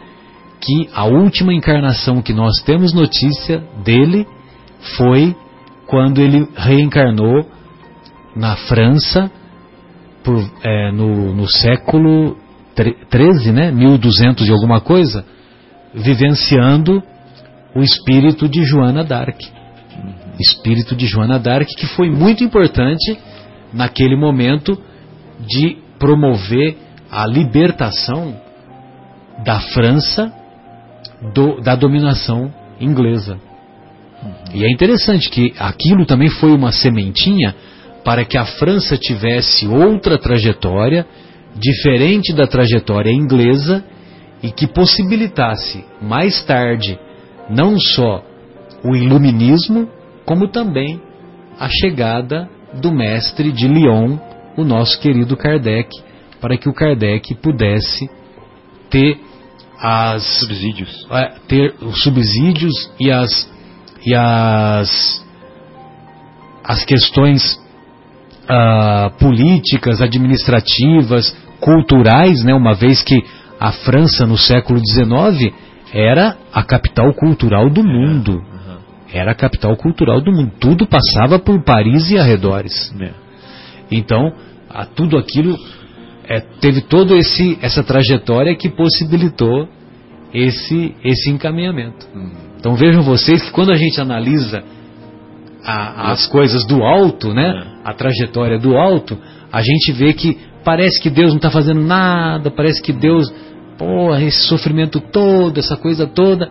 que a última encarnação que nós temos notícia dele foi quando ele reencarnou na França por, é, no, no século 13, né, 1200 e alguma coisa, vivenciando o espírito de Joana d'Arc. Espírito de Joana d'Arc que foi muito importante naquele momento de promover a libertação da França do, da dominação inglesa. E é interessante que aquilo também foi uma sementinha para que a França tivesse outra trajetória diferente da trajetória inglesa e que possibilitasse mais tarde não só o iluminismo, como também a chegada do mestre de Lyon, o nosso querido Kardec, para que o Kardec pudesse ter as subsídios, é, ter os subsídios e as e as as questões ah, políticas, administrativas, culturais, né, uma vez que a França no século XIX era a capital cultural do mundo. Era a capital cultural do mundo. Tudo passava por Paris e arredores. É. Então, a, tudo aquilo é, teve toda essa trajetória que possibilitou esse, esse encaminhamento. Então vejam vocês que quando a gente analisa a- as coisas do alto, né, a trajetória do alto, a gente vê que parece que Deus não está fazendo nada, parece que Deus, pô, esse sofrimento todo, essa coisa toda,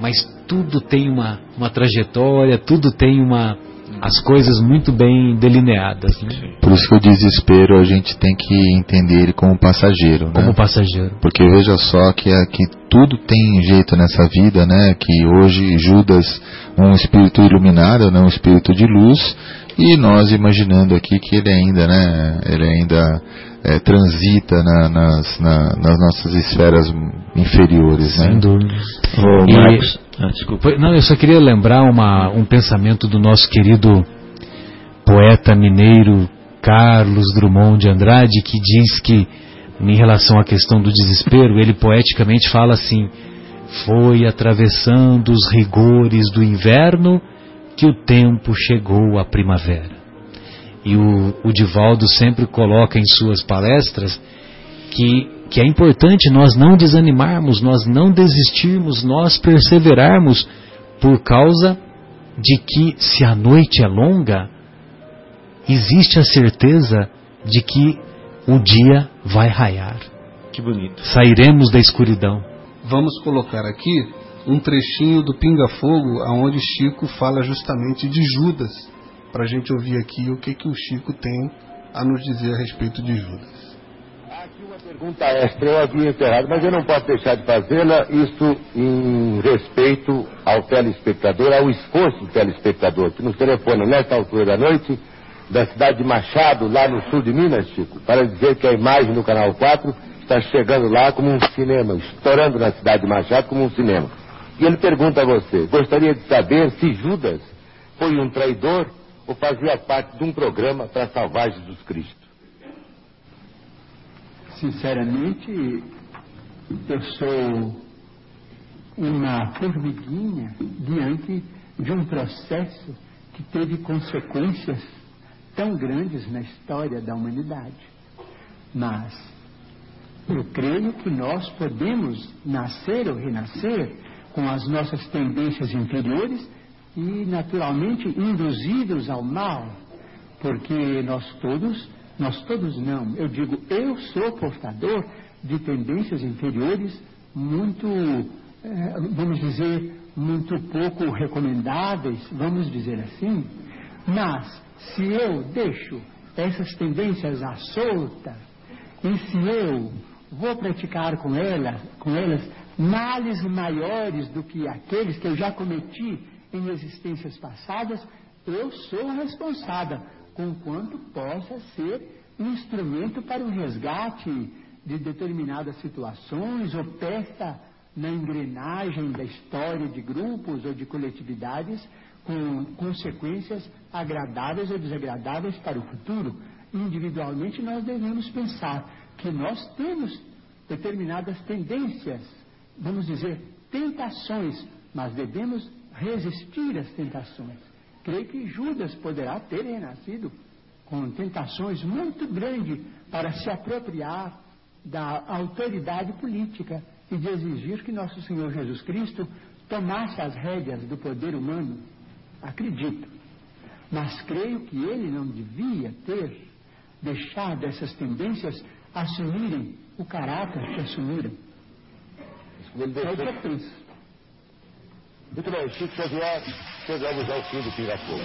mas tudo tem uma, uma trajetória, tudo tem uma as coisas muito bem delineadas, né, Por isso que o desespero a gente tem que entender ele como passageiro, né? como passageiro. Porque veja só que aqui tudo tem jeito nessa vida, né? Que hoje Judas, um espírito iluminado, né? um espírito de luz, e nós imaginando aqui que ele ainda, né? Ele ainda eh, transita na- nas, na- nas nossas esferas inferiores, né? Sem dúvida. E- Marcos, ah, desculpa. Não, eu só queria lembrar uma, um pensamento do nosso querido poeta mineiro Carlos Drummond de Andrade, que diz que, em relação à questão do desespero, ele poeticamente fala assim: Foi atravessando os rigores do inverno que o tempo chegou à primavera. E o, o Divaldo sempre coloca em suas palestras que, que é importante nós não desanimarmos, nós não desistirmos, nós perseverarmos, por causa de que, se a noite é longa, existe a certeza de que o dia vai raiar. Que bonito. Sairemos da escuridão. Vamos colocar aqui um trechinho do Pinga Fogo, aonde Chico fala justamente de Judas, para a gente ouvir aqui o que, que o Chico tem a nos dizer a respeito de Judas. Aqui uma pergunta extra, eu havia encerrado, mas eu não posso deixar de fazê-la, isso em respeito ao telespectador, ao esforço do telespectador, que nos telefona nesta altura da noite, da cidade de Machado, lá no sul de Minas, Chico, para dizer que a imagem do Canal 4 está chegando lá como um cinema, estourando na cidade de Machado como um cinema. E ele pergunta a você, gostaria de saber se Judas foi um traidor ou fazia parte de um programa para salvar Jesus Cristo? Sinceramente, eu sou uma formiguinha diante de um processo que teve consequências tão grandes na história da humanidade. Mas eu creio que nós podemos nascer ou renascer com as nossas tendências inferiores e, naturalmente, induzidos ao mal, porque nós todos, nós todos não, eu digo, eu sou portador de tendências inferiores muito, eh, vamos dizer, muito pouco recomendáveis, vamos dizer assim, mas se eu deixo essas tendências à solta, e se eu vou praticar com elas, com elas males maiores do que aqueles que eu já cometi em existências passadas, eu sou responsável, conquanto possa ser um instrumento para o resgate de determinadas situações ou peça na engrenagem da história de grupos ou de coletividades com consequências agradáveis ou desagradáveis para o futuro. Individualmente, nós devemos pensar que nós temos determinadas tendências, vamos dizer, tentações, mas devemos resistir às tentações. Creio que Judas poderá ter renascido com tentações muito grandes para se apropriar da autoridade política e de exigir que nosso Senhor Jesus Cristo tomasse as rédeas do poder humano. Acredito. Mas creio que ele não devia ter deixado essas tendências assumirem o caráter que assumiram. É o que eu penso. Muito bem, Chico Xavier, chegamos ao fim do Pinga-Fogo.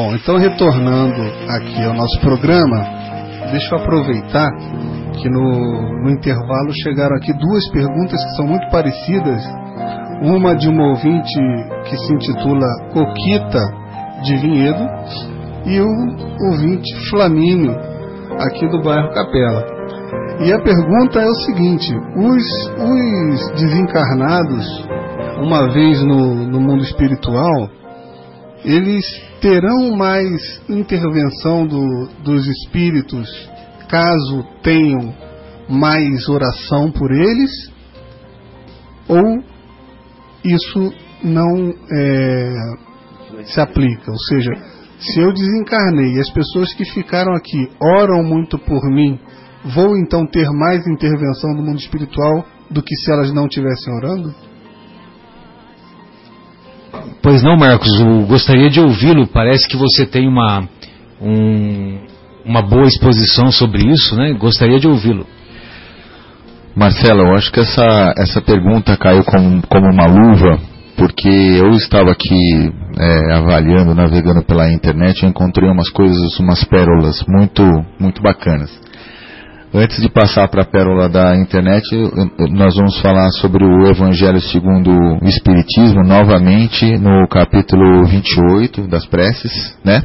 Bom, então retornando aqui ao nosso programa, deixa eu aproveitar que no, no intervalo chegaram aqui duas perguntas que são muito parecidas. Uma de uma ouvinte que se intitula Coquita de Vinhedo e o ouvinte Flamínio, aqui do bairro Capela. E a pergunta é o seguinte: os, os desencarnados, uma vez no, no mundo espiritual, eles terão mais intervenção do, dos espíritos caso tenham mais oração por eles? Ou isso não é, se aplica? Ou seja, se eu desencarnei e as pessoas que ficaram aqui oram muito por mim, vou então ter mais intervenção no mundo espiritual do que se elas não estivessem orando? Pois não, Marcos, eu gostaria de ouvi-lo. Parece que você tem uma, um, uma boa exposição sobre isso, né? Gostaria de ouvi-lo. Marcelo, eu acho que essa, essa pergunta caiu como, como uma luva, porque eu estava aqui é, avaliando, navegando pela internet, eu encontrei umas coisas, umas pérolas muito, muito bacanas. Antes de passar para a pérola da internet, nós vamos falar sobre o Evangelho segundo o Espiritismo, novamente no capítulo 28 das preces, né?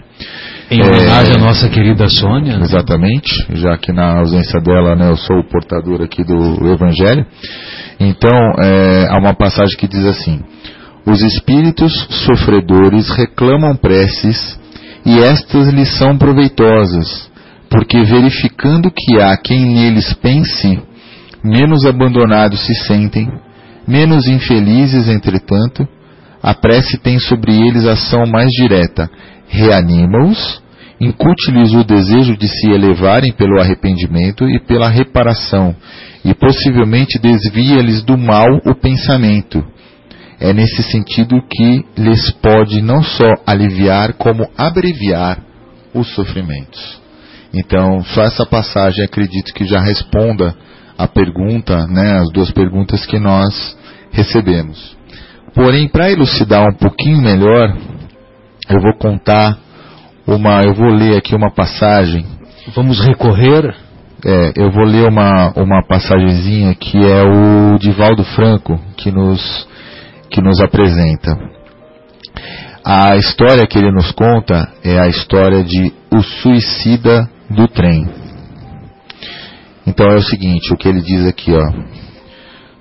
Em homenagem é, à nossa querida Sônia. Exatamente, já que na ausência dela né, eu sou o portador aqui do Evangelho. Então, é, há uma passagem que diz assim: Os espíritos sofredores reclamam preces e estas lhes são proveitosas porque verificando que há quem neles pense, menos abandonados se sentem, menos infelizes, entretanto, a prece tem sobre eles ação mais direta, reanima-os, incute-lhes o desejo de se elevarem pelo arrependimento e pela reparação, e possivelmente desvia-lhes do mal o pensamento. É nesse sentido que lhes pode não só aliviar, como abreviar os sofrimentos. Então, só essa passagem acredito que já responda a pergunta, né, as duas perguntas que nós recebemos. Porém, para elucidar um pouquinho melhor, eu vou contar uma, eu vou ler aqui uma passagem. Vamos recorrer? É, eu vou ler uma, uma passagemzinha que é o Divaldo Franco que nos, que nos apresenta. A história que ele nos conta é a história de o suicida do trem. Então é o seguinte, o que ele diz aqui, ó,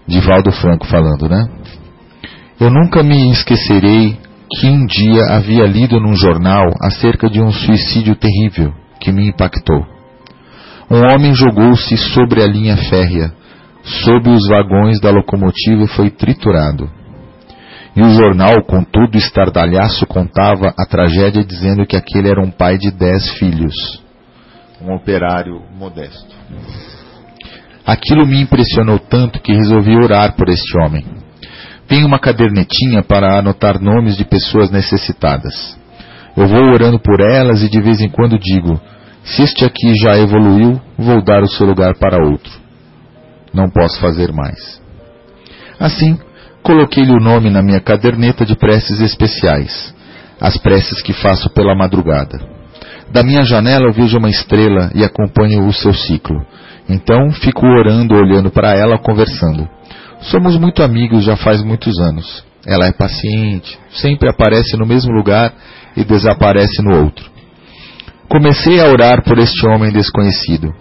Divaldo Franco falando, né? Eu nunca me esquecerei que um dia havia lido num jornal acerca de um suicídio terrível que me impactou. Um homem jogou-se sobre a linha férrea, sob os vagões da locomotiva e foi triturado. E o jornal, com todo estardalhaço, contava a tragédia dizendo que aquele era um pai de dez filhos um operário modesto. Aquilo me impressionou tanto que resolvi orar por este homem. Tenho uma cadernetinha para anotar nomes de pessoas necessitadas. Eu vou orando por elas e de vez em quando digo: se este aqui já evoluiu, vou dar o seu lugar para outro. Não posso fazer mais. Assim, coloquei-lhe o nome na minha caderneta de preces especiais, as preces que faço pela madrugada. Da minha janela eu vejo uma estrela e acompanho o seu ciclo. Então fico orando, olhando para ela, conversando. Somos muito amigos já faz muitos anos. Ela é paciente, sempre aparece no mesmo lugar e desaparece no outro. Comecei a orar por este homem desconhecido.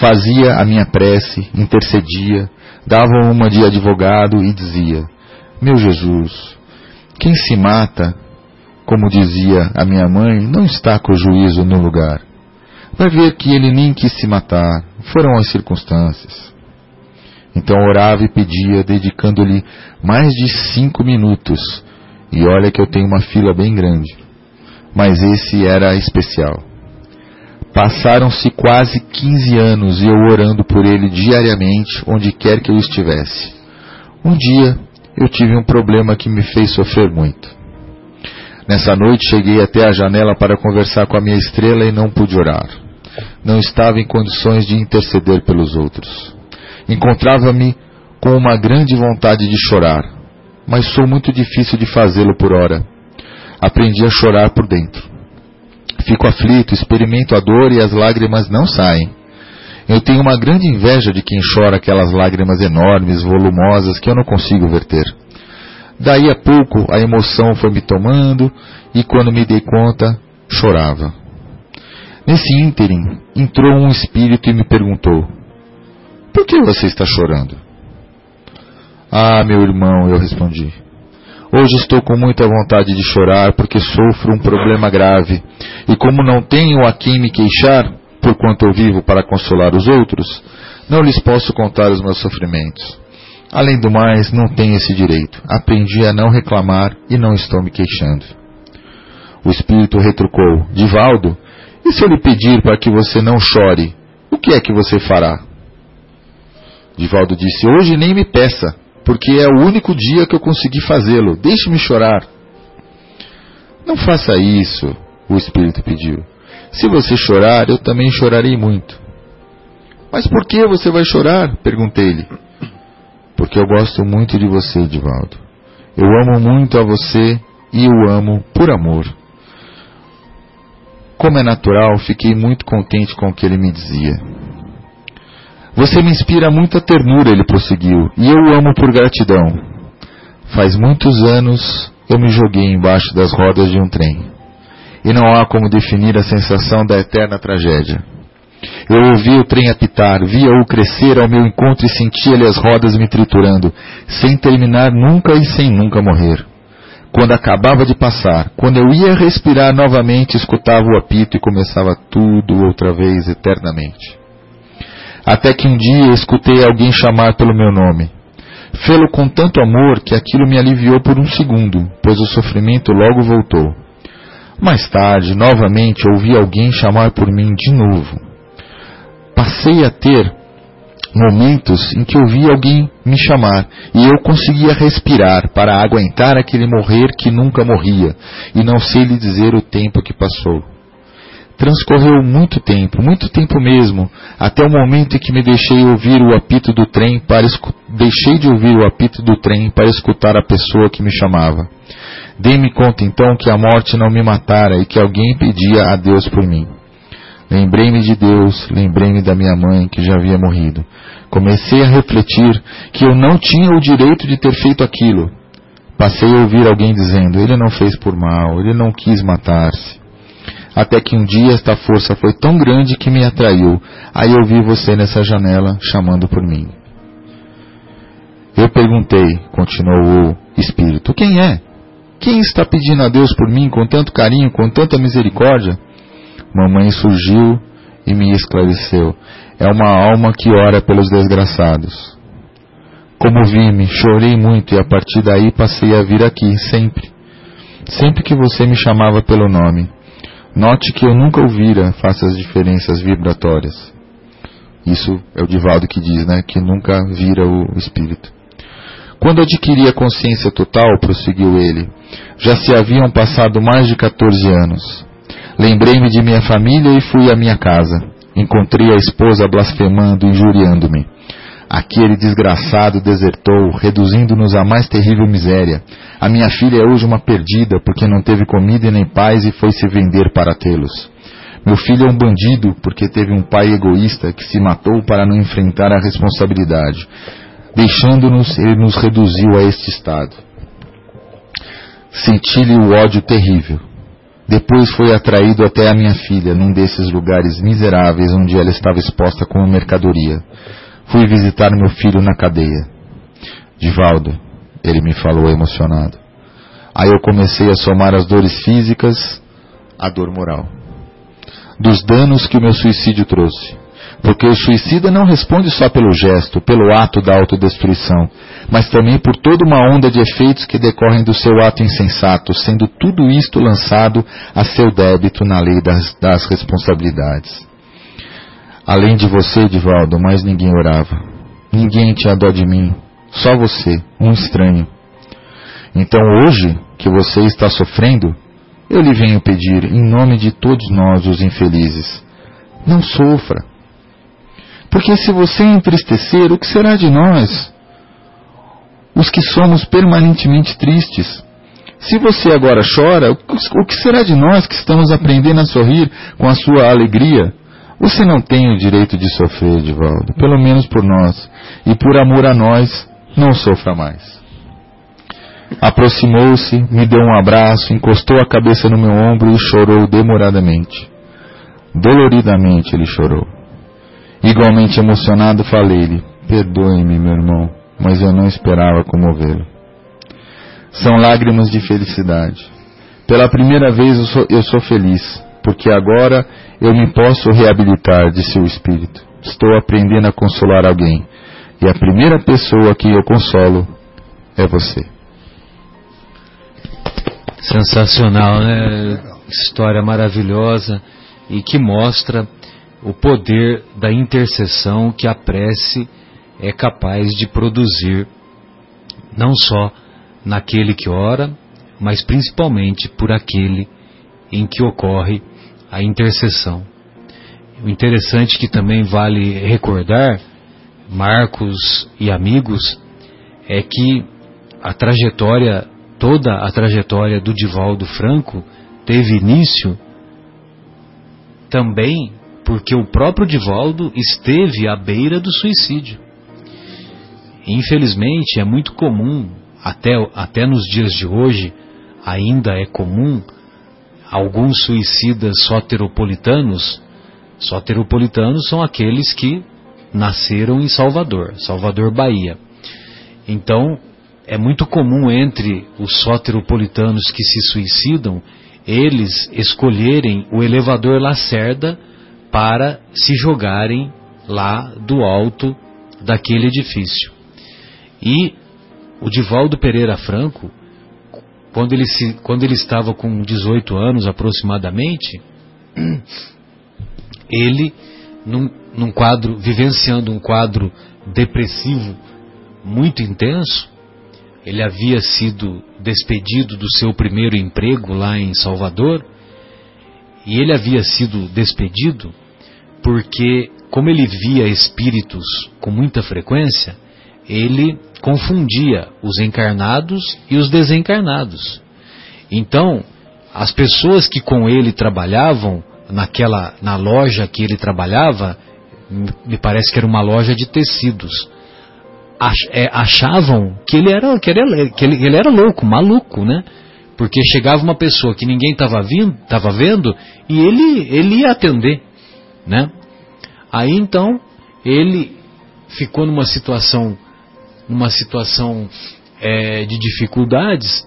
Fazia a minha prece, intercedia, dava uma de advogado e dizia: Meu Jesus, quem se mata como dizia a minha mãe, não está com o juízo no lugar. Vai ver que ele nem quis se matar, foram as circunstâncias. Então orava e pedia, dedicando-lhe mais de cinco minutos. E olha que eu tenho uma fila bem grande. Mas esse era especial. Passaram-se quase 15 anos e eu orando por ele diariamente, onde quer que eu estivesse. Um dia eu tive um problema que me fez sofrer muito. Nessa noite cheguei até a janela para conversar com a minha estrela e não pude orar. Não estava em condições de interceder pelos outros. Encontrava-me com uma grande vontade de chorar, mas sou muito difícil de fazê-lo por hora. Aprendi a chorar por dentro. fico aflito, experimento a dor e as lágrimas não saem. Eu tenho uma grande inveja de quem chora aquelas lágrimas enormes, volumosas, que eu não consigo verter. Daí a pouco a emoção foi me tomando e quando me dei conta, chorava. Nesse ínterim, entrou um espírito e me perguntou: Por que você está chorando? Ah, meu irmão, eu respondi. Hoje estou com muita vontade de chorar porque sofro um problema grave e, como não tenho a quem me queixar, por quanto eu vivo para consolar os outros, não lhes posso contar os meus sofrimentos. Além do mais, não tenho esse direito. Aprendi a não reclamar e não estou me queixando. O espírito retrucou: Divaldo, e se eu lhe pedir para que você não chore, o que é que você fará? Divaldo disse: Hoje nem me peça, porque é o único dia que eu consegui fazê-lo. Deixe-me chorar. Não faça isso, o espírito pediu. Se você chorar, eu também chorarei muito. Mas por que você vai chorar? perguntei-lhe. Porque eu gosto muito de você, Divaldo. Eu amo muito a você e o amo por amor. Como é natural, fiquei muito contente com o que ele me dizia. Você me inspira muita ternura, ele prosseguiu, e eu o amo por gratidão. Faz muitos anos eu me joguei embaixo das rodas de um trem. E não há como definir a sensação da eterna tragédia. Eu ouvi o trem apitar, via-o crescer ao meu encontro e sentia-lhe as rodas me triturando, sem terminar nunca e sem nunca morrer. Quando acabava de passar, quando eu ia respirar novamente, escutava o apito e começava tudo outra vez eternamente. Até que um dia escutei alguém chamar pelo meu nome. Fê-lo com tanto amor que aquilo me aliviou por um segundo, pois o sofrimento logo voltou. Mais tarde, novamente, ouvi alguém chamar por mim de novo. Passei a ter momentos em que ouvi alguém me chamar e eu conseguia respirar para aguentar aquele morrer que nunca morria e não sei lhe dizer o tempo que passou. Transcorreu muito tempo, muito tempo mesmo, até o momento em que me deixei ouvir o apito do trem para deixei de ouvir o apito do trem para escutar a pessoa que me chamava. Dei-me conta então que a morte não me matara e que alguém pedia a Deus por mim. Lembrei-me de Deus, lembrei-me da minha mãe que já havia morrido. Comecei a refletir que eu não tinha o direito de ter feito aquilo. Passei a ouvir alguém dizendo: Ele não fez por mal, ele não quis matar-se. Até que um dia esta força foi tão grande que me atraiu. Aí eu vi você nessa janela chamando por mim. Eu perguntei, continuou o espírito: Quem é? Quem está pedindo a Deus por mim com tanto carinho, com tanta misericórdia? Mamãe surgiu e me esclareceu. É uma alma que ora pelos desgraçados. Comovi-me, chorei muito e a partir daí passei a vir aqui, sempre. Sempre que você me chamava pelo nome. Note que eu nunca ouvira face às diferenças vibratórias. Isso é o Divaldo que diz, né? Que nunca vira o espírito. Quando adquiri a consciência total, prosseguiu ele, já se haviam passado mais de 14 anos. Lembrei-me de minha família e fui à minha casa. Encontrei a esposa blasfemando, injuriando-me. Aquele desgraçado desertou, reduzindo-nos à mais terrível miséria. A minha filha é hoje uma perdida, porque não teve comida e nem paz e foi se vender para tê-los. Meu filho é um bandido, porque teve um pai egoísta que se matou para não enfrentar a responsabilidade. Deixando-nos, ele nos reduziu a este estado. Senti-lhe o ódio terrível. Depois foi atraído até a minha filha, num desses lugares miseráveis onde ela estava exposta como mercadoria. Fui visitar meu filho na cadeia. Divaldo, ele me falou emocionado. Aí eu comecei a somar as dores físicas à dor moral. Dos danos que o meu suicídio trouxe. Porque o suicida não responde só pelo gesto, pelo ato da autodestruição, mas também por toda uma onda de efeitos que decorrem do seu ato insensato, sendo tudo isto lançado a seu débito na lei das, das responsabilidades. Além de você, Divaldo, mais ninguém orava. Ninguém tinha dó de mim, só você, um estranho. Então hoje, que você está sofrendo, eu lhe venho pedir, em nome de todos nós, os infelizes, não sofra. Porque se você entristecer, o que será de nós? Os que somos permanentemente tristes. Se você agora chora, o que será de nós que estamos aprendendo a sorrir com a sua alegria? Você não tem o direito de sofrer, Divaldo, pelo menos por nós. E por amor a nós, não sofra mais. Aproximou-se, me deu um abraço, encostou a cabeça no meu ombro e chorou demoradamente. Doloridamente ele chorou. Igualmente emocionado, falei-lhe: Perdoe-me, meu irmão, mas eu não esperava comovê-lo. São lágrimas de felicidade. Pela primeira vez eu sou, eu sou feliz, porque agora eu me posso reabilitar de seu espírito. Estou aprendendo a consolar alguém. E a primeira pessoa que eu consolo é você. Sensacional, né? História maravilhosa e que mostra o poder da intercessão que a prece é capaz de produzir, não só naquele que ora, mas principalmente por aquele em que ocorre a intercessão. O interessante que também vale recordar, Marcos e amigos, é que a trajetória, toda a trajetória do Divaldo Franco teve início também porque o próprio Divaldo esteve à beira do suicídio. Infelizmente, é muito comum, até, até nos dias de hoje, ainda é comum, alguns suicidas soteropolitanos. Soteropolitanos são aqueles que nasceram em Salvador, Salvador, Bahia. Então, é muito comum entre os soteropolitanos que se suicidam eles escolherem o elevador Lacerda para se jogarem lá do alto daquele edifício. E o Divaldo Pereira Franco, quando ele, se, quando ele estava com 18 anos aproximadamente, ele, num, num quadro, vivenciando um quadro depressivo muito intenso, ele havia sido despedido do seu primeiro emprego lá em Salvador, e ele havia sido despedido porque, como ele via espíritos com muita frequência, ele confundia os encarnados e os desencarnados. Então, as pessoas que com ele trabalhavam naquela na loja que ele trabalhava, me parece que era uma loja de tecidos, é, achavam que ele era que ele, que ele, ele era louco, maluco, né? Porque chegava uma pessoa que ninguém estava tava vendo e ele ele ia atender, né? Aí então ele ficou numa situação numa situação é, de dificuldades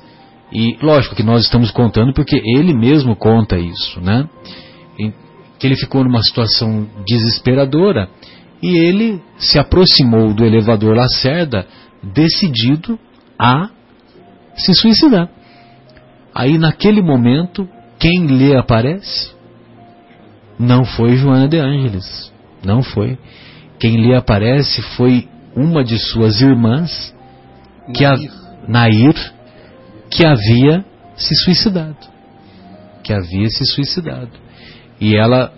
e lógico que nós estamos contando porque ele mesmo conta isso, né? que ele ficou numa situação desesperadora e ele se aproximou do elevador Lacerda decidido a se suicidar. Aí naquele momento, quem lhe aparece? Não foi Joana de Ângeles, não foi. Quem lhe aparece foi uma de suas irmãs, que a, Nair, que havia se suicidado. Que havia se suicidado. E ela,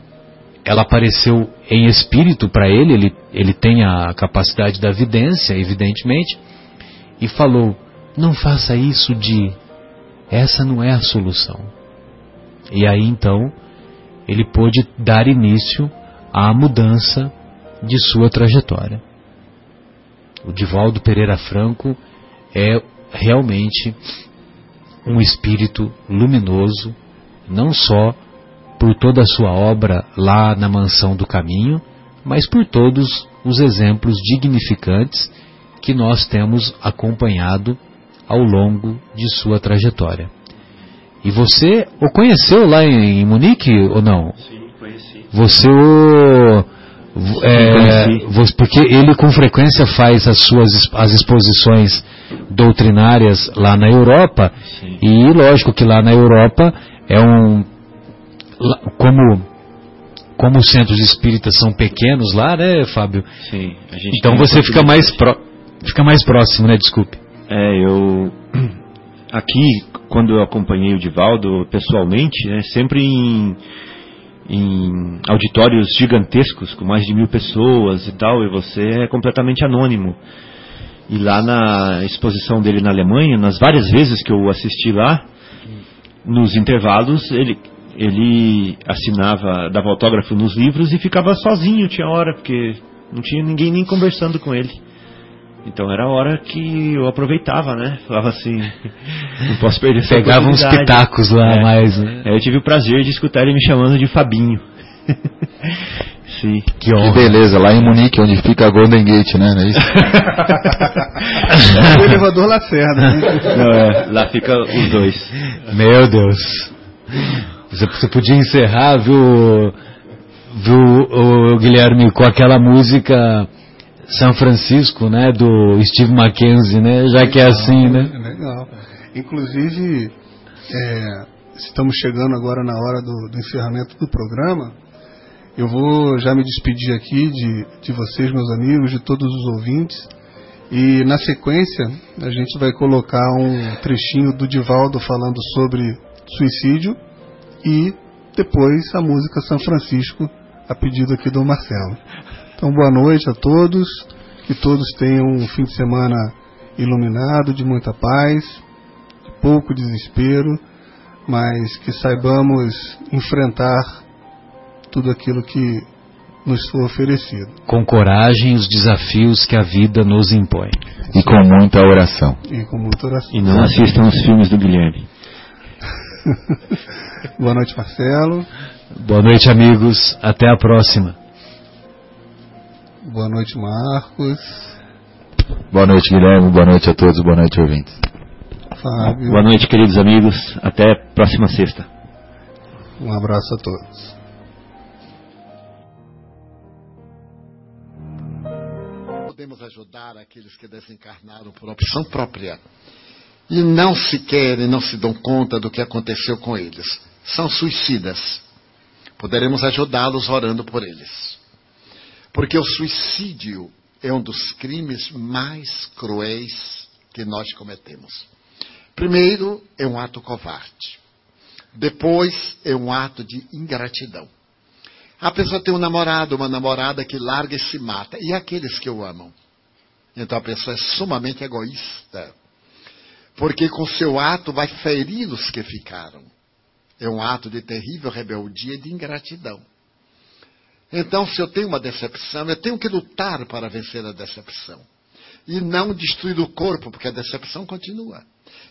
ela apareceu em espírito para ele, ele, ele tem a capacidade da vidência, evidentemente, e falou: Não faça isso de. Essa não é a solução. E aí então, ele pôde dar início à mudança de sua trajetória. O Divaldo Pereira Franco é realmente um espírito luminoso, não só por toda a sua obra lá na Mansão do Caminho, mas por todos os exemplos dignificantes que nós temos acompanhado ao longo de sua trajetória. E você o conheceu lá em Munique ou não? Sim, conheci. Você o é, porque ele com frequência faz as suas as exposições doutrinárias lá na Europa Sim. e lógico que lá na Europa é um como como os centros espíritas são pequenos lá, né, Fábio? Sim. então você fica mais pro, fica mais próximo, né? Desculpe. É, eu aqui quando eu acompanhei o Divaldo pessoalmente, né, sempre em em auditórios gigantescos, com mais de mil pessoas e tal, e você é completamente anônimo. E lá na exposição dele na Alemanha, nas várias vezes que eu assisti lá, nos intervalos, ele, ele assinava, dava autógrafo nos livros e ficava sozinho, tinha hora, porque não tinha ninguém nem conversando com ele. Então era a hora que eu aproveitava, né? Falava assim, não posso perder essa Pegava uns pitacos lá, É. mas. né? Aí eu tive o prazer de escutar ele me chamando de Fabinho. Sim. Que Que honra. beleza, lá em Munique, onde fica a Golden Gate, né? Não é isso? o elevador Lacerda. Né? Não, é, lá fica os dois. Meu Deus. Você, você podia encerrar, viu, viu, o Guilherme, com aquela música São Francisco, né? Do Steve Mackenzie, né? Já que é assim, né? É legal. Inclusive, é, estamos chegando agora na hora do, do encerramento do programa. Eu vou já me despedir aqui de, de vocês, meus amigos, de todos os ouvintes. E na sequência, a gente vai colocar um trechinho do Divaldo falando sobre suicídio e depois a música São Francisco, a pedido aqui do Marcelo. Então, boa noite a todos, que todos tenham um fim de semana iluminado, de muita paz, de pouco desespero, mas que saibamos enfrentar tudo aquilo que nos for oferecido. Com coragem os desafios que a vida nos impõe. E com muita oração. E com muita oração. E não assistam os filmes do Guilherme. Boa noite, Marcelo. Boa noite, amigos. Até a próxima. Boa noite, Marcos. Boa noite, Guilherme. Boa noite a todos. Boa noite, ouvintes. Fábio. Boa noite, queridos amigos. Até próxima sexta. Um abraço a todos. Podemos ajudar aqueles que desencarnaram por opção própria e não se querem, não se dão conta do que aconteceu com eles. São suicidas. Poderemos ajudá-los orando por eles. Porque o suicídio é um dos crimes mais cruéis que nós cometemos. Primeiro, é um ato covarde. Depois, é um ato de ingratidão. A pessoa tem um namorado, uma namorada que larga e se mata. E aqueles que o amam? Então a pessoa é sumamente egoísta. Porque com seu ato vai ferir os que ficaram. É um ato de terrível rebeldia e de ingratidão. Então, se eu tenho uma decepção, eu tenho que lutar para vencer a decepção. E não destruir o corpo, porque a decepção continua.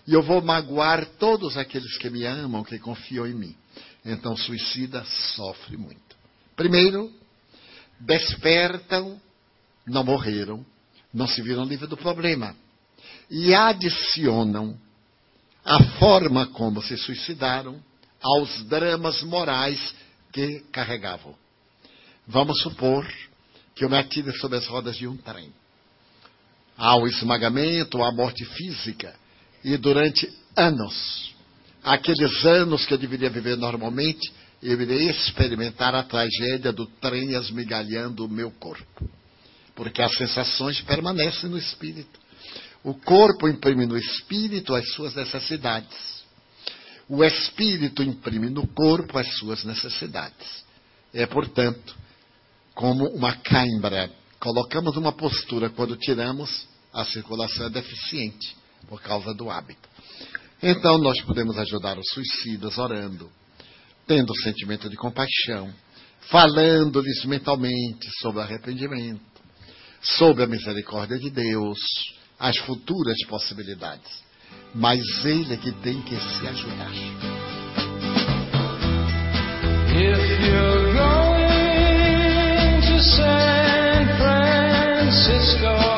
E eu vou magoar todos aqueles que me amam, que confiam em mim. Então, o suicida sofre muito. Primeiro, despertam, não morreram, não se viram livres do problema. E adicionam a forma como se suicidaram aos dramas morais que carregavam. Vamos supor que eu me atire sobre as rodas de um trem. Há o esmagamento, a morte física. E durante anos, aqueles anos que eu deveria viver normalmente, eu irei experimentar a tragédia do trem esmigalhando o meu corpo. Porque as sensações permanecem no espírito. O corpo imprime no espírito as suas necessidades. O espírito imprime no corpo as suas necessidades. É, portanto, como uma cãibra. Colocamos uma postura quando tiramos, a circulação é deficiente por causa do hábito. Então, nós podemos ajudar os suicidas orando, tendo sentimento de compaixão, falando-lhes mentalmente sobre arrependimento, sobre a misericórdia de Deus, as futuras possibilidades. Mas ele é que tem que se ajudar. Francisco,